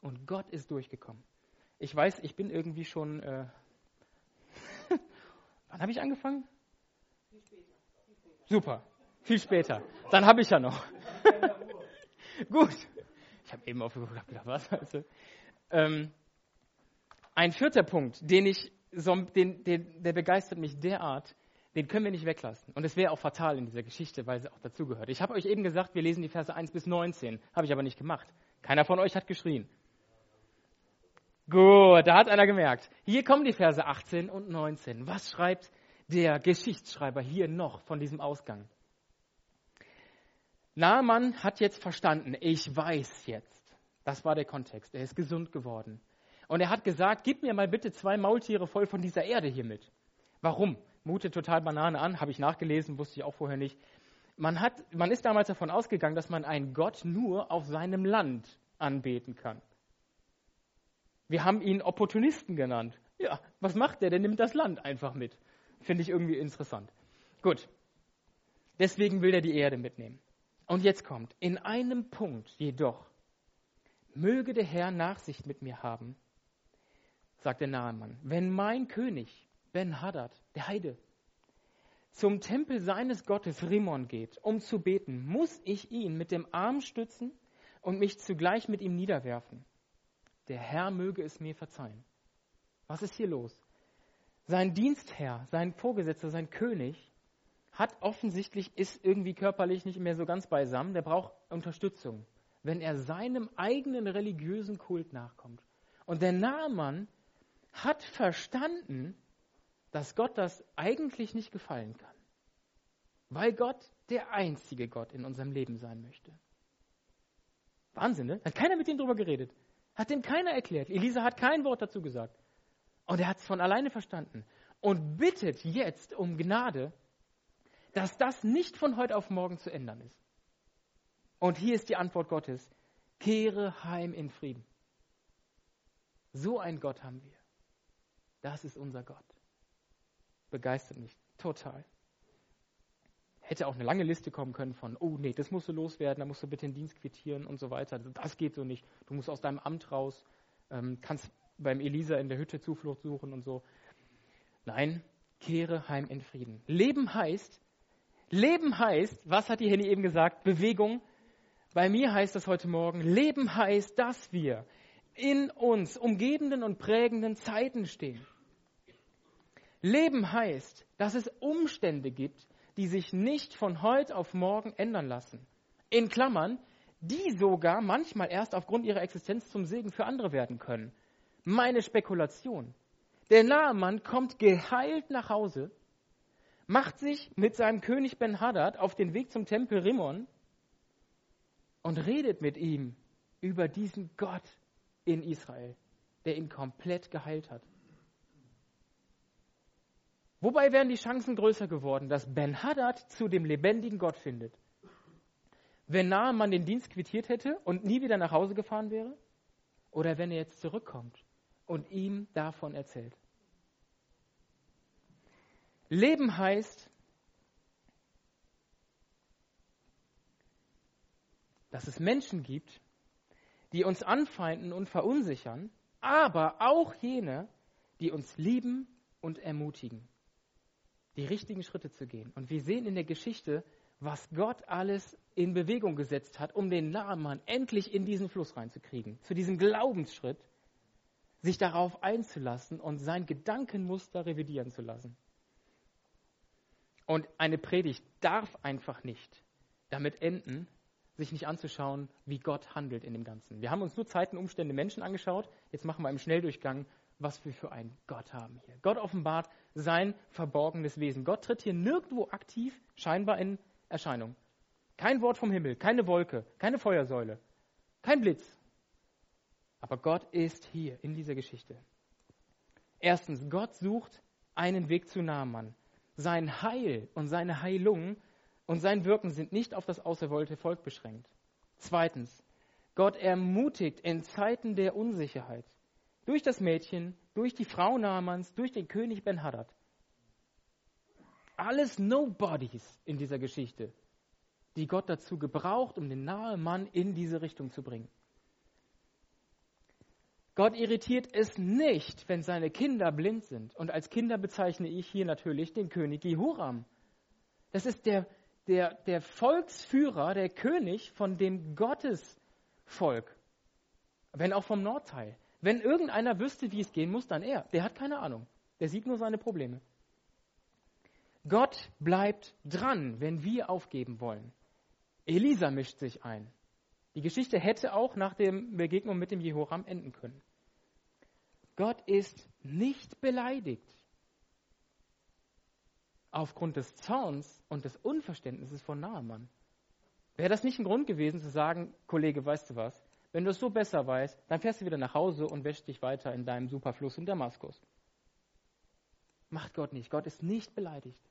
Und Gott ist durchgekommen. Ich weiß, ich bin irgendwie schon. Äh Wann habe ich angefangen? Viel später. Viel später. Super, viel später. Dann habe ich ja noch. Gut. Ich habe eben aufgeguckt, gedacht, was? Also, ähm, ein vierter Punkt, den ich, den, den, der begeistert mich derart, den können wir nicht weglassen. Und es wäre auch fatal in dieser Geschichte, weil sie auch dazugehört. Ich habe euch eben gesagt, wir lesen die Verse 1 bis 19. Habe ich aber nicht gemacht. Keiner von euch hat geschrien. Gut, da hat einer gemerkt. Hier kommen die Verse 18 und 19. Was schreibt der Geschichtsschreiber hier noch von diesem Ausgang? Naaman hat jetzt verstanden, ich weiß jetzt. Das war der Kontext. Er ist gesund geworden. Und er hat gesagt, gib mir mal bitte zwei Maultiere voll von dieser Erde hier mit. Warum? Mutet total Banane an, habe ich nachgelesen, wusste ich auch vorher nicht. Man, hat, man ist damals davon ausgegangen, dass man einen Gott nur auf seinem Land anbeten kann. Wir haben ihn Opportunisten genannt. Ja, was macht der? Der nimmt das Land einfach mit. Finde ich irgendwie interessant. Gut. Deswegen will er die Erde mitnehmen. Und jetzt kommt, in einem Punkt jedoch, möge der Herr Nachsicht mit mir haben, sagt der Nahemann, wenn mein König Ben-Hadad, der Heide, zum Tempel seines Gottes Rimon geht, um zu beten, muss ich ihn mit dem Arm stützen und mich zugleich mit ihm niederwerfen. Der Herr möge es mir verzeihen. Was ist hier los? Sein Dienstherr, sein Vorgesetzter, sein König hat offensichtlich, ist irgendwie körperlich nicht mehr so ganz beisammen, der braucht Unterstützung, wenn er seinem eigenen religiösen Kult nachkommt. Und der Naaman hat verstanden, dass Gott das eigentlich nicht gefallen kann, weil Gott der einzige Gott in unserem Leben sein möchte. Wahnsinn, ne? Hat keiner mit ihm drüber geredet. Hat dem keiner erklärt. Elisa hat kein Wort dazu gesagt. Und er hat es von alleine verstanden. Und bittet jetzt um Gnade, dass das nicht von heute auf morgen zu ändern ist. Und hier ist die Antwort Gottes. Kehre heim in Frieden. So ein Gott haben wir. Das ist unser Gott. Begeistert mich total. Hätte auch eine lange Liste kommen können von, oh nee, das musst du loswerden, da musst du bitte den Dienst quittieren und so weiter. Das geht so nicht. Du musst aus deinem Amt raus, ähm, kannst beim Elisa in der Hütte Zuflucht suchen und so. Nein, kehre heim in Frieden. Leben heißt, Leben heißt, was hat die Henny eben gesagt? Bewegung. Bei mir heißt das heute Morgen, Leben heißt, dass wir in uns umgebenden und prägenden Zeiten stehen. Leben heißt, dass es Umstände gibt, die sich nicht von heute auf morgen ändern lassen. In Klammern, die sogar manchmal erst aufgrund ihrer Existenz zum Segen für andere werden können. Meine Spekulation. Der Nahemann kommt geheilt nach Hause macht sich mit seinem König Ben-Hadad auf den Weg zum Tempel Rimmon und redet mit ihm über diesen Gott in Israel, der ihn komplett geheilt hat. Wobei wären die Chancen größer geworden, dass Ben-Hadad zu dem lebendigen Gott findet? Wenn Naaman den Dienst quittiert hätte und nie wieder nach Hause gefahren wäre? Oder wenn er jetzt zurückkommt und ihm davon erzählt? Leben heißt, dass es Menschen gibt, die uns anfeinden und verunsichern, aber auch jene, die uns lieben und ermutigen, die richtigen Schritte zu gehen. Und wir sehen in der Geschichte, was Gott alles in Bewegung gesetzt hat, um den Naaman endlich in diesen Fluss reinzukriegen, zu diesem Glaubensschritt. sich darauf einzulassen und sein Gedankenmuster revidieren zu lassen. Und eine Predigt darf einfach nicht damit enden, sich nicht anzuschauen, wie Gott handelt in dem Ganzen. Wir haben uns nur Zeiten, Umstände, Menschen angeschaut. Jetzt machen wir im Schnelldurchgang, was wir für einen Gott haben hier. Gott offenbart sein verborgenes Wesen. Gott tritt hier nirgendwo aktiv scheinbar in Erscheinung. Kein Wort vom Himmel, keine Wolke, keine Feuersäule, kein Blitz. Aber Gott ist hier in dieser Geschichte. Erstens, Gott sucht einen Weg zu Naaman. Sein Heil und seine Heilung und sein Wirken sind nicht auf das auserwählte Volk beschränkt. Zweitens, Gott ermutigt in Zeiten der Unsicherheit durch das Mädchen, durch die Frau Namans, durch den König Ben-Hadad. Alles Nobodies in dieser Geschichte, die Gott dazu gebraucht, um den nahen Mann in diese Richtung zu bringen. Gott irritiert es nicht, wenn seine Kinder blind sind. Und als Kinder bezeichne ich hier natürlich den König Jehoram. Das ist der der, der Volksführer, der König von dem Gottesvolk, wenn auch vom Nordteil. Wenn irgendeiner wüsste, wie es gehen muss, dann er. Der hat keine Ahnung. Der sieht nur seine Probleme. Gott bleibt dran, wenn wir aufgeben wollen. Elisa mischt sich ein. Die Geschichte hätte auch nach der Begegnung mit dem Jehoram enden können. Gott ist nicht beleidigt aufgrund des Zorns und des Unverständnisses von Naaman. Wäre das nicht ein Grund gewesen zu sagen, Kollege, weißt du was, wenn du es so besser weißt, dann fährst du wieder nach Hause und wäschst dich weiter in deinem Superfluss in Damaskus. Macht Gott nicht. Gott ist nicht beleidigt.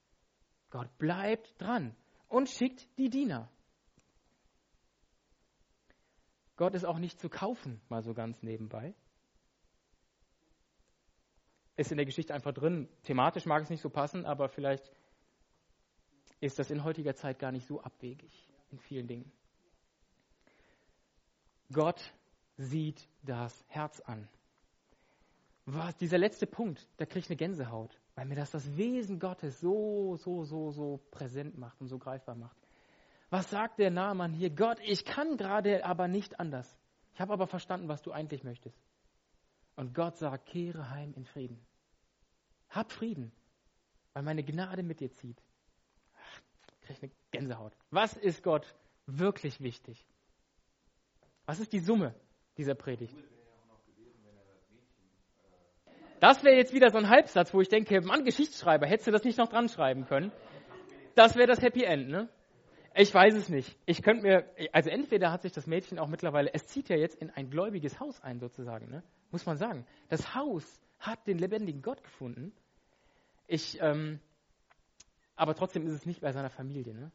Gott bleibt dran und schickt die Diener. Gott ist auch nicht zu kaufen, mal so ganz nebenbei ist in der Geschichte einfach drin. Thematisch mag es nicht so passen, aber vielleicht ist das in heutiger Zeit gar nicht so abwegig in vielen Dingen. Gott sieht das Herz an. Was, dieser letzte Punkt, da kriege ich eine Gänsehaut, weil mir das das Wesen Gottes so, so, so, so präsent macht und so greifbar macht. Was sagt der Naaman hier? Gott, ich kann gerade aber nicht anders. Ich habe aber verstanden, was du eigentlich möchtest. Und Gott sagt, kehre heim in Frieden. Hab Frieden, weil meine Gnade mit dir zieht. Ach, krieg ich eine Gänsehaut. Was ist Gott wirklich wichtig? Was ist die Summe dieser Predigt? Das wäre jetzt wieder so ein Halbsatz, wo ich denke, Mann, Geschichtsschreiber, hättest du das nicht noch dran schreiben können? Das wäre das Happy End, ne? Ich weiß es nicht. Ich könnte mir, also entweder hat sich das Mädchen auch mittlerweile, es zieht ja jetzt in ein gläubiges Haus ein, sozusagen, ne? muss man sagen. Das Haus hat den lebendigen Gott gefunden. Ich, ähm, aber trotzdem ist es nicht bei seiner Familie. Ne?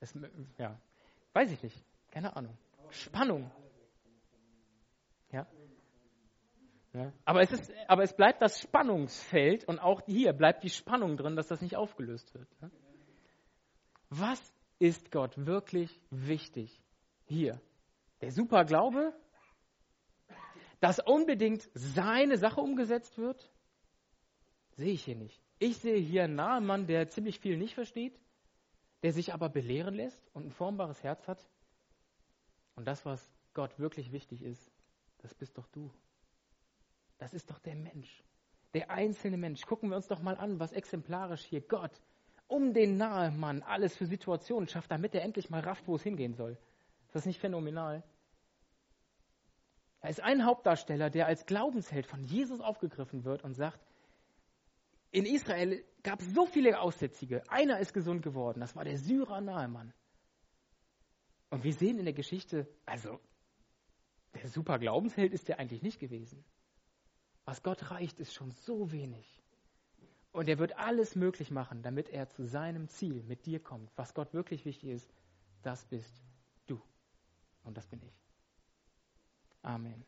Das, ja, weiß ich nicht. Keine Ahnung. Spannung. Ja. Aber, es ist, aber es bleibt das Spannungsfeld und auch hier bleibt die Spannung drin, dass das nicht aufgelöst wird. Was ist Gott wirklich wichtig hier? Der Superglaube? Dass unbedingt seine Sache umgesetzt wird? Sehe ich hier nicht. Ich sehe hier einen nahen Mann, der ziemlich viel nicht versteht, der sich aber belehren lässt und ein formbares Herz hat. Und das, was Gott wirklich wichtig ist, das bist doch du. Das ist doch der Mensch. Der einzelne Mensch. Gucken wir uns doch mal an, was exemplarisch hier Gott um den Nahemann alles für Situationen schafft, damit er endlich mal rafft, wo es hingehen soll. Ist das nicht phänomenal? Er ist ein Hauptdarsteller, der als Glaubensheld von Jesus aufgegriffen wird und sagt, in Israel gab es so viele Aussätzige. Einer ist gesund geworden. Das war der Syrer Nahemann. Und wir sehen in der Geschichte, also der super Glaubensheld ist der eigentlich nicht gewesen. Was Gott reicht, ist schon so wenig. Und er wird alles möglich machen, damit er zu seinem Ziel mit dir kommt. Was Gott wirklich wichtig ist, das bist du. Und das bin ich. Amen.